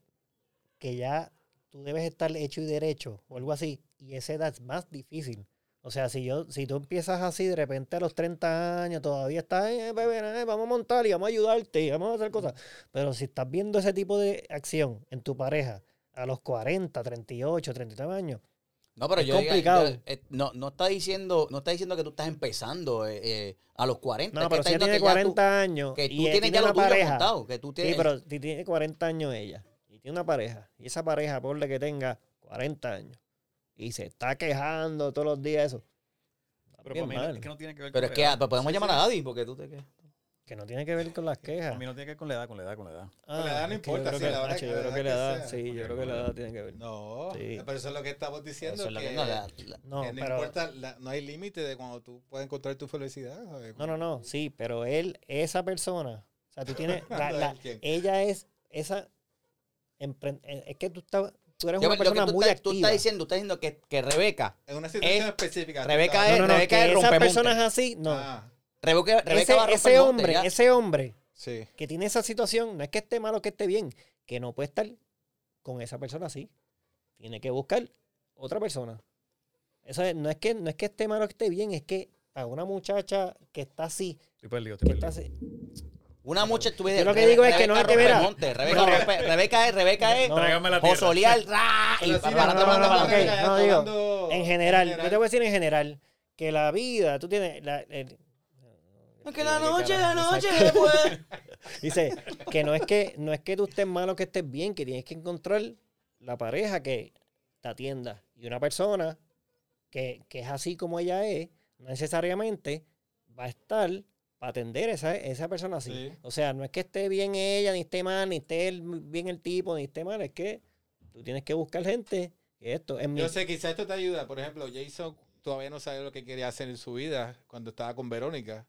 que ya tú debes estar hecho y derecho o algo así, y esa edad es más difícil. O sea, si yo si tú empiezas así de repente a los 30 años, todavía estás, eh, bebé, eh, vamos a montar y vamos a ayudarte y vamos a hacer cosas. Pero si estás viendo ese tipo de acción en tu pareja a los 40, 38, 39 años, No, pero Es yo diga- complicado. yo- eh, no, no está diciendo, no está diciendo que tú estás empezando eh, eh, a los 40. no, que pero si tiene que ya tú- 40 años que tú y tienes tiene ya lo pareja, montado, que tú tienes, Sí, pero si tiene 40 años ella tiene una pareja, y esa pareja, ponle que tenga 40 años, y se está quejando todos los días eso. Pero bien para mí es que no tiene que ver pero con es la que edad. ah, pues podemos llamar a Daddy porque tú te quedas. Que no tiene que ver con las quejas. Para mí no tiene que ver con la edad, con la edad, con la edad. Ah, la edad no es que importa, Yo sí, creo que, la que- yo la creo que la que edad, sí, yo creo que la edad tiene que ver. No, Sí. pero eso es lo que estamos diciendo. Eso es lo que, que- no, la- la- No, que no pero, importa, la- no hay límite de cuando tú puedes encontrar tu felicidad. ¿sabes? no, no, no, sí, pero él, esa persona, o sea, tú tienes, [laughs] la- ¿De la- ella es esa, es que tú, estás, tú eres Yo- una persona tú, muy estás, tú activa. estás diciendo, tú estás diciendo que, que Rebeca, En una situación Es- específica. tú Rebeca estabas- no, no, no, Rebeca es esas personas así, no. Ah, Rebeca, Rebeca ese, va a romper ese monte, hombre, ese hombre sí. que tiene esa situación, no es que esté malo o que esté bien, que no puede estar con esa persona así. Tiene que buscar otra persona. Eso es- no es que no es que esté malo o que esté bien, es que a una muchacha que está así, Estoy perdido, estoy que está perdido. así, Una mucha ves- Yo lo que Rebe- digo es que no Rebeca es que, monte, Rebeca, rompe- Rebeca es, Rebeca es No. Tráigame la ra, y para para no, digo, en general, yo te voy a decir en general, que la vida, tú tienes... La, el- que la ¿Qué noche, la noche después. [laughs] Dice que no es que no es que tú estés malo que estés bien, que tienes que encontrar la pareja que te atienda. Y una persona que, que es así como ella es, no necesariamente va a estar para atender a esa, esa persona así. Sí. O sea, no es que esté bien ella, ni esté mal, ni esté el- bien el tipo, ni esté mal, es que tú tienes que buscar gente que esto. Mi, Yo sé, quizás esto te ayuda. Por ejemplo, Jason todavía no sabe lo que quería hacer en su vida cuando estaba con Verónica.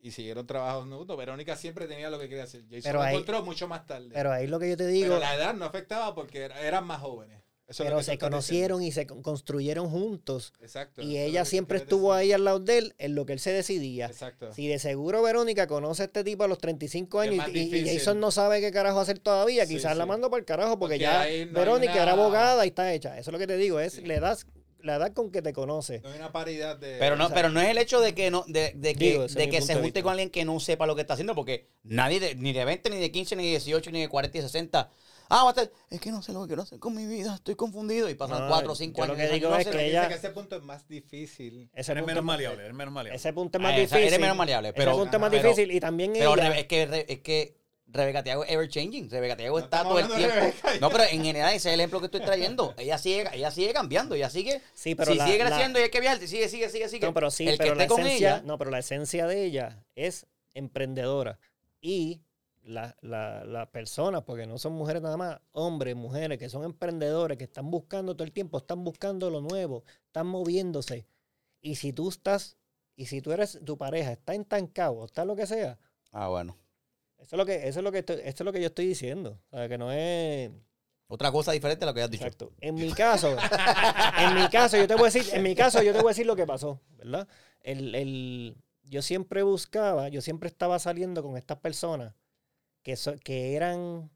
Y siguieron trabajos juntos. Verónica siempre tenía lo que quería hacer. Jason Pero lo ahí- encontró mucho más tarde. pero ahí lo que yo te Pero digo, la edad no afectaba porque era- eran más jóvenes. Eso pero se conocieron y se con- construyeron juntos. Exacto. Y ella siempre estuvo decir. ahí al lado de él en lo que él se decidía. Exacto. Si de seguro Verónica conoce a este tipo a los 35 Es años y. Jason no sabe qué carajo hacer todavía, Sí, quizás la mando por el carajo porque, Porque ya no Verónica era abogada y está hecha. Eso es lo que te digo, es Sí. le das la edad con que te conoce. No hay una paridad de. Pero no, pero no es el hecho de que no, de, de que, Digo, de que se junte con alguien que no sepa lo que está haciendo, porque nadie de, ni de 20, ni de 15, ni de 18, ni de 40 y 60. Ah, va a estar, es que no sé lo que quiero hacer con mi vida, estoy confundido. Y pasan No, 4 o 5 yo años. lo que digo no es que ella- Dice que ese punto es más difícil. Ese Eres menos maleable, eres menos maleable. ese punto es más Ah, difícil. eres menos maleable, pero- ese punto es más pero- difícil y también Pero ella... Es que, es que Rebeca Tiago es ever changing. Rebeca Tiago No está todo el tiempo. Rebeca. No, pero en general ese es el ejemplo que estoy trayendo. Ella sigue, ella sigue cambiando, ella sigue. Sí, pero si la- sigue la- creciendo y hay que viajar, sigue, sigue, sigue, sigue. No, pero sí, el que pero la esté con esencia, ella. no, pero la esencia de ella es emprendedora. Y la- la- las personas, porque no son mujeres nada más, hombres, mujeres que son emprendedores, que están buscando todo el tiempo, están buscando lo nuevo, están moviéndose. Y si tú estás, y si tú eres, tu pareja está entancado, está lo que sea, Ah, bueno. eso es lo que, eso es lo que estoy- esto es lo que yo estoy diciendo. O sea, que no es. Otra cosa diferente a lo que has dicho. Exacto. En mi caso, [laughs] en mi caso, yo te voy a decir, en mi caso, yo te voy a decir lo que pasó, ¿verdad? El, el- yo siempre buscaba, yo siempre estaba saliendo con estas personas que, so- que eran,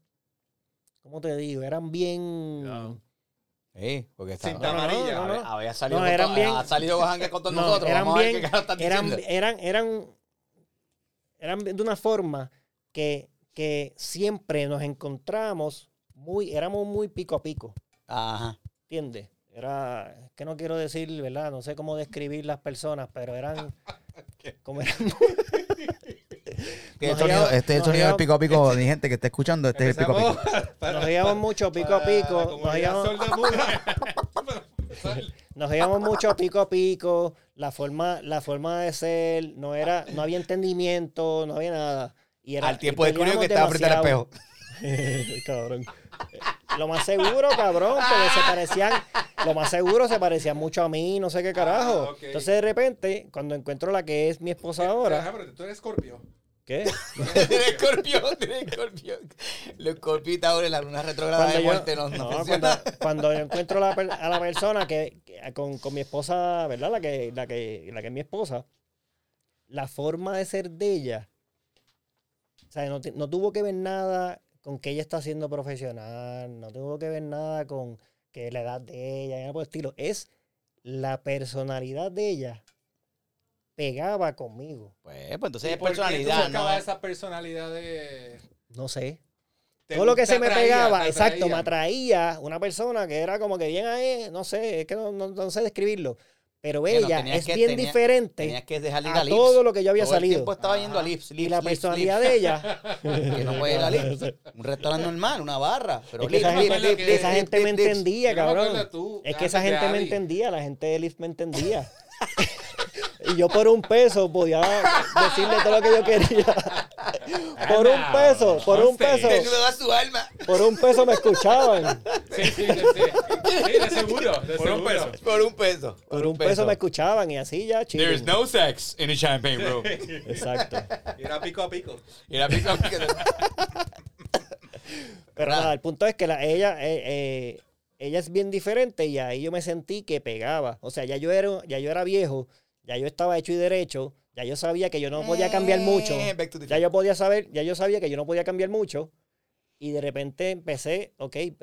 ¿cómo te digo? Eran bien... Cuidado. Sí, porque está, Cinta no, amarilla. no, no. Había- había salido eran bien- ha salido Bojanga con todos [laughs] No, nosotros. eran Vamos a ver bien- qué están eran, eran, eran, eran de una forma que, que siempre nos encontramos muy, éramos muy pico a pico, Ajá. ¿entiendes? Era, es que no quiero decir, ¿verdad? No sé cómo describir las personas, pero eran, [laughs] como eran Este, Nos sonido- llevamos- este es el sonido del llevamos- pico a pico, mi gente que está escuchando, este es el [laughs] pico a pico. Nos llevamos mucho pico pico, nos sordomuda. nos llevamos mucho pico a pico, la forma, la forma de ser, no era, no había entendimiento, no había nada. Y era, Al tiempo y descubrió que estaba frente al espejo. [laughs] cabrón. Lo más seguro, cabrón, porque se parecían, lo más seguro se parecían mucho a mí, no sé qué carajo. Ah, ok. Entonces de repente, cuando encuentro la que es mi esposa Ajá, ahora, pero tú eres Scorpio. ¿Qué? [laughs] Tiene escorpión, tiene escorpión. Los escorpitas ahora en la luna retrograda Cuando de muerte no, no cuando, [laughs] cuando yo encuentro la a la [laughs] persona que, que- con, con mi esposa, ¿verdad? La que, la que, la que es mi esposa, la forma de ser de ella, o sea, no, no tuvo que ver nada con que ella está siendo profesional, no tuvo que ver nada con que la edad de ella, nada por el estilo. Es la personalidad de ella pegaba conmigo. Pues, pues entonces ¿Y es personalidad, ¿no? esa personalidad de... No sé. Todo lo que se me atraía, pegaba, exacto, me atraía? una persona que era como que bien ahí, no sé, es que no, no- no sé describirlo. Pero no, ella es que- bien tenía- diferente Tenías que dejar de ir a a Lips. todo lo que yo había Todo el salido. tiempo estaba yendo a Lips, Y Lips, la Lips, personalidad Lips. de ella, [laughs] Que no puede ir a Lips. [laughs] Un restaurante normal, una barra. Pero es que esa Lips, gente, Lips, Lips, Lips, esa Lips, gente me Lips, Lips. entendía, cabrón. es que esa gente me entendía, la gente de Lyft me entendía. [laughs] y yo por un peso podía decirle todo lo que yo quería. por un peso, por un peso, Desnudaba su alma. por un peso me escuchaban. Sí, sí, sí, sí. De seguro, de Por un seguro. peso. Por un peso. Por un peso me escuchaban y así ya, chido. There's no sex in a champagne room. Exacto. Y Era pico a pico. Y la pica pica. Pero nada, el punto es que la, ella, eh, eh, ella es bien diferente y ahí yo me sentí que pegaba. O sea, ya yo era, ya yo era viejo, ya yo estaba hecho y derecho, ya yo sabía que yo no podía cambiar mucho. Eh, to the Ya yo podía saber, ya yo sabía que yo no podía cambiar mucho. Y de repente empecé, ok, eh,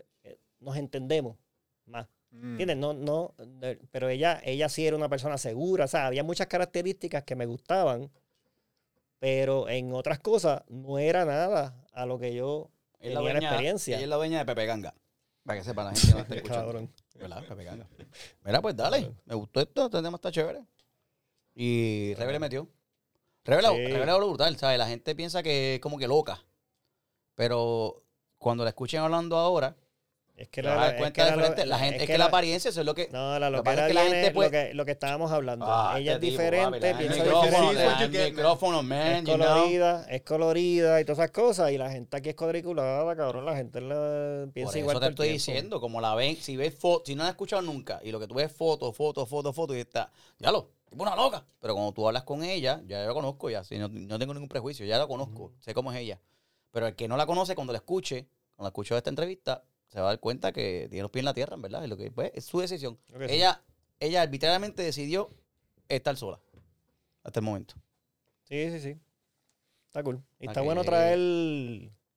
nos entendemos más. Mm. ¿Entiendes? No, no, pero ella, ella sí era una persona segura. O sea, había muchas características que me gustaban, pero en otras cosas no era nada a lo que yo Es la tenía la dueña, experiencia. ella es la dueña de Pepe Ganga. Para que sepa la gente que no está [laughs] escuchando. Cabrón. ¿Verdad? Pepe Ganga. Mira, pues dale. Me gustó esto. Este tema está chévere. Y Rebe le metió. Rebe Sí. Rebe brutal, ¿sabes? La gente piensa que es como que loca. Pero cuando la escuchen hablando ahora, Es que la, dar es cuenta que de la- frente. La gente, es, que, la apariencia, eso es lo que. No, la lo que es la gente puede- lo, que, lo que estábamos hablando. Ah, Ella este es tipo, diferente, piensa micrófono, diferente. el micrófono, man, es you know. colorida, es colorida y todas esas cosas. Y la gente aquí es cuadriculada, cabrón. La gente la piensa Por igual eso te estoy tiempo. diciendo, como la ven, si ves fotos, si no la has escuchado nunca, y lo que tú ves fotos, fotos, fotos, fotos, y está, ya lo, tipo una loca. Pero cuando tú hablas con ella, ya yo la conozco, ya, si no, no tengo ningún prejuicio, ya la conozco, sé cómo es ella. Pero el que no la conoce, cuando la escuche, cuando escuchó esta entrevista, se va a dar cuenta que tiene los pies en la tierra, en verdad, y lo que pues, es su decisión. Que sí. Ella, ella arbitrariamente decidió estar sola, hasta el momento. Sí, sí, sí. Está cool. Y está que bueno traer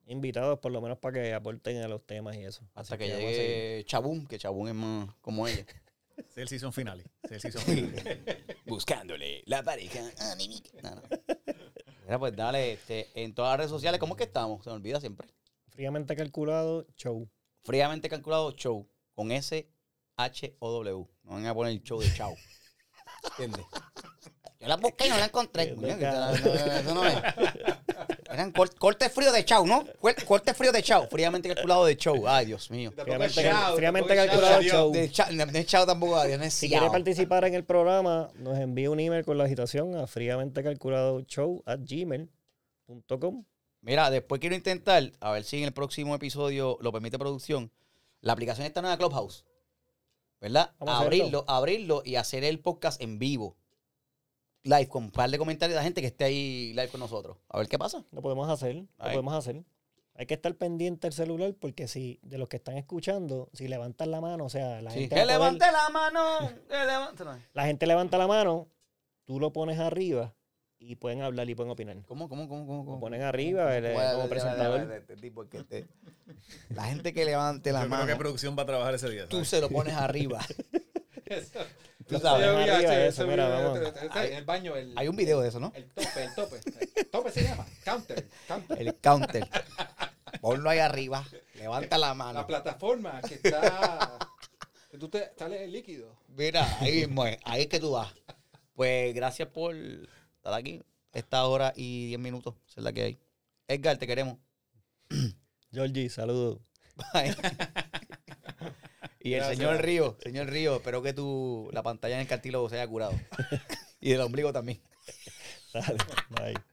invitados, por lo menos para que aporten a los temas y eso. Hasta Así que seguir. llegue Chabún, que Chabún es más como ella. [laughs] Es el season finale. Es el season finale. [laughs] buscándole la pareja a mi mica. No, no. Mira, pues dale, este, en todas las redes sociales, ¿cómo es que estamos? Se me olvida siempre. Fríamente calculado, show. Fríamente calculado show, con S, H o W. No van a poner el show de chao. [laughs] ¿Entiendes? Yo la busqué y no la encontré. Coño, que eso no es. Eran cor- corte frío de chau, ¿no? Corte frío de chau. Fríamente calculado de show. Ay, Dios mío. Fríamente, cal- fríamente calculado. De chau, no es chau tampoco, adiós, no es Si quiere participar en el programa, nos envía un email con la agitación a fríamente calculado show at gmail.com. Mira, después quiero intentar, a ver si en el próximo episodio lo permite producción, la aplicación está nueva Clubhouse. ¿Verdad? Vamos a hacerlo. abrirlo, abrirlo y hacer el podcast en vivo. Live, con un par de comentarios de la gente que esté ahí live con nosotros. A ver qué pasa. Lo podemos hacer, lo Ahí. podemos hacer. Hay que estar pendiente del celular porque si de los que están escuchando, si levantan la mano, o sea, la Sí. gente Que poder- levante la mano. Que levante. no. la gente levanta la mano, tú lo pones arriba y pueden hablar y pueden opinar. ¿Cómo, cómo, cómo, cómo? Lo cómo? ponen arriba el- Voy a- como presentador. este tipo, que La gente que levante la Yo creo mano, que producción va a trabajar ese día. tú se lo pones arriba. [laughs] [laughs] Tú Yo sabes. vi arriba ese- eso, ese mira, video, vamos. En el baño, el, Hay un video de eso, ¿no? el tope, el tope. El tope se llama. Counter. counter. El counter. Ponlo ahí arriba. Levanta la La mano. plataforma que está. Que tú te sales el líquido. Mira, ahí mismo es. Ahí es que tú vas. Pues gracias por estar aquí. Esta hora y diez minutos. Esa es la que hay. Edgar, te queremos. Georgie, saludos. Bye. [laughs] y el señor Río, señor Río, espero que tu, la pantalla en el cartílago se haya curado. [laughs] y el ombligo también. Dale, bye.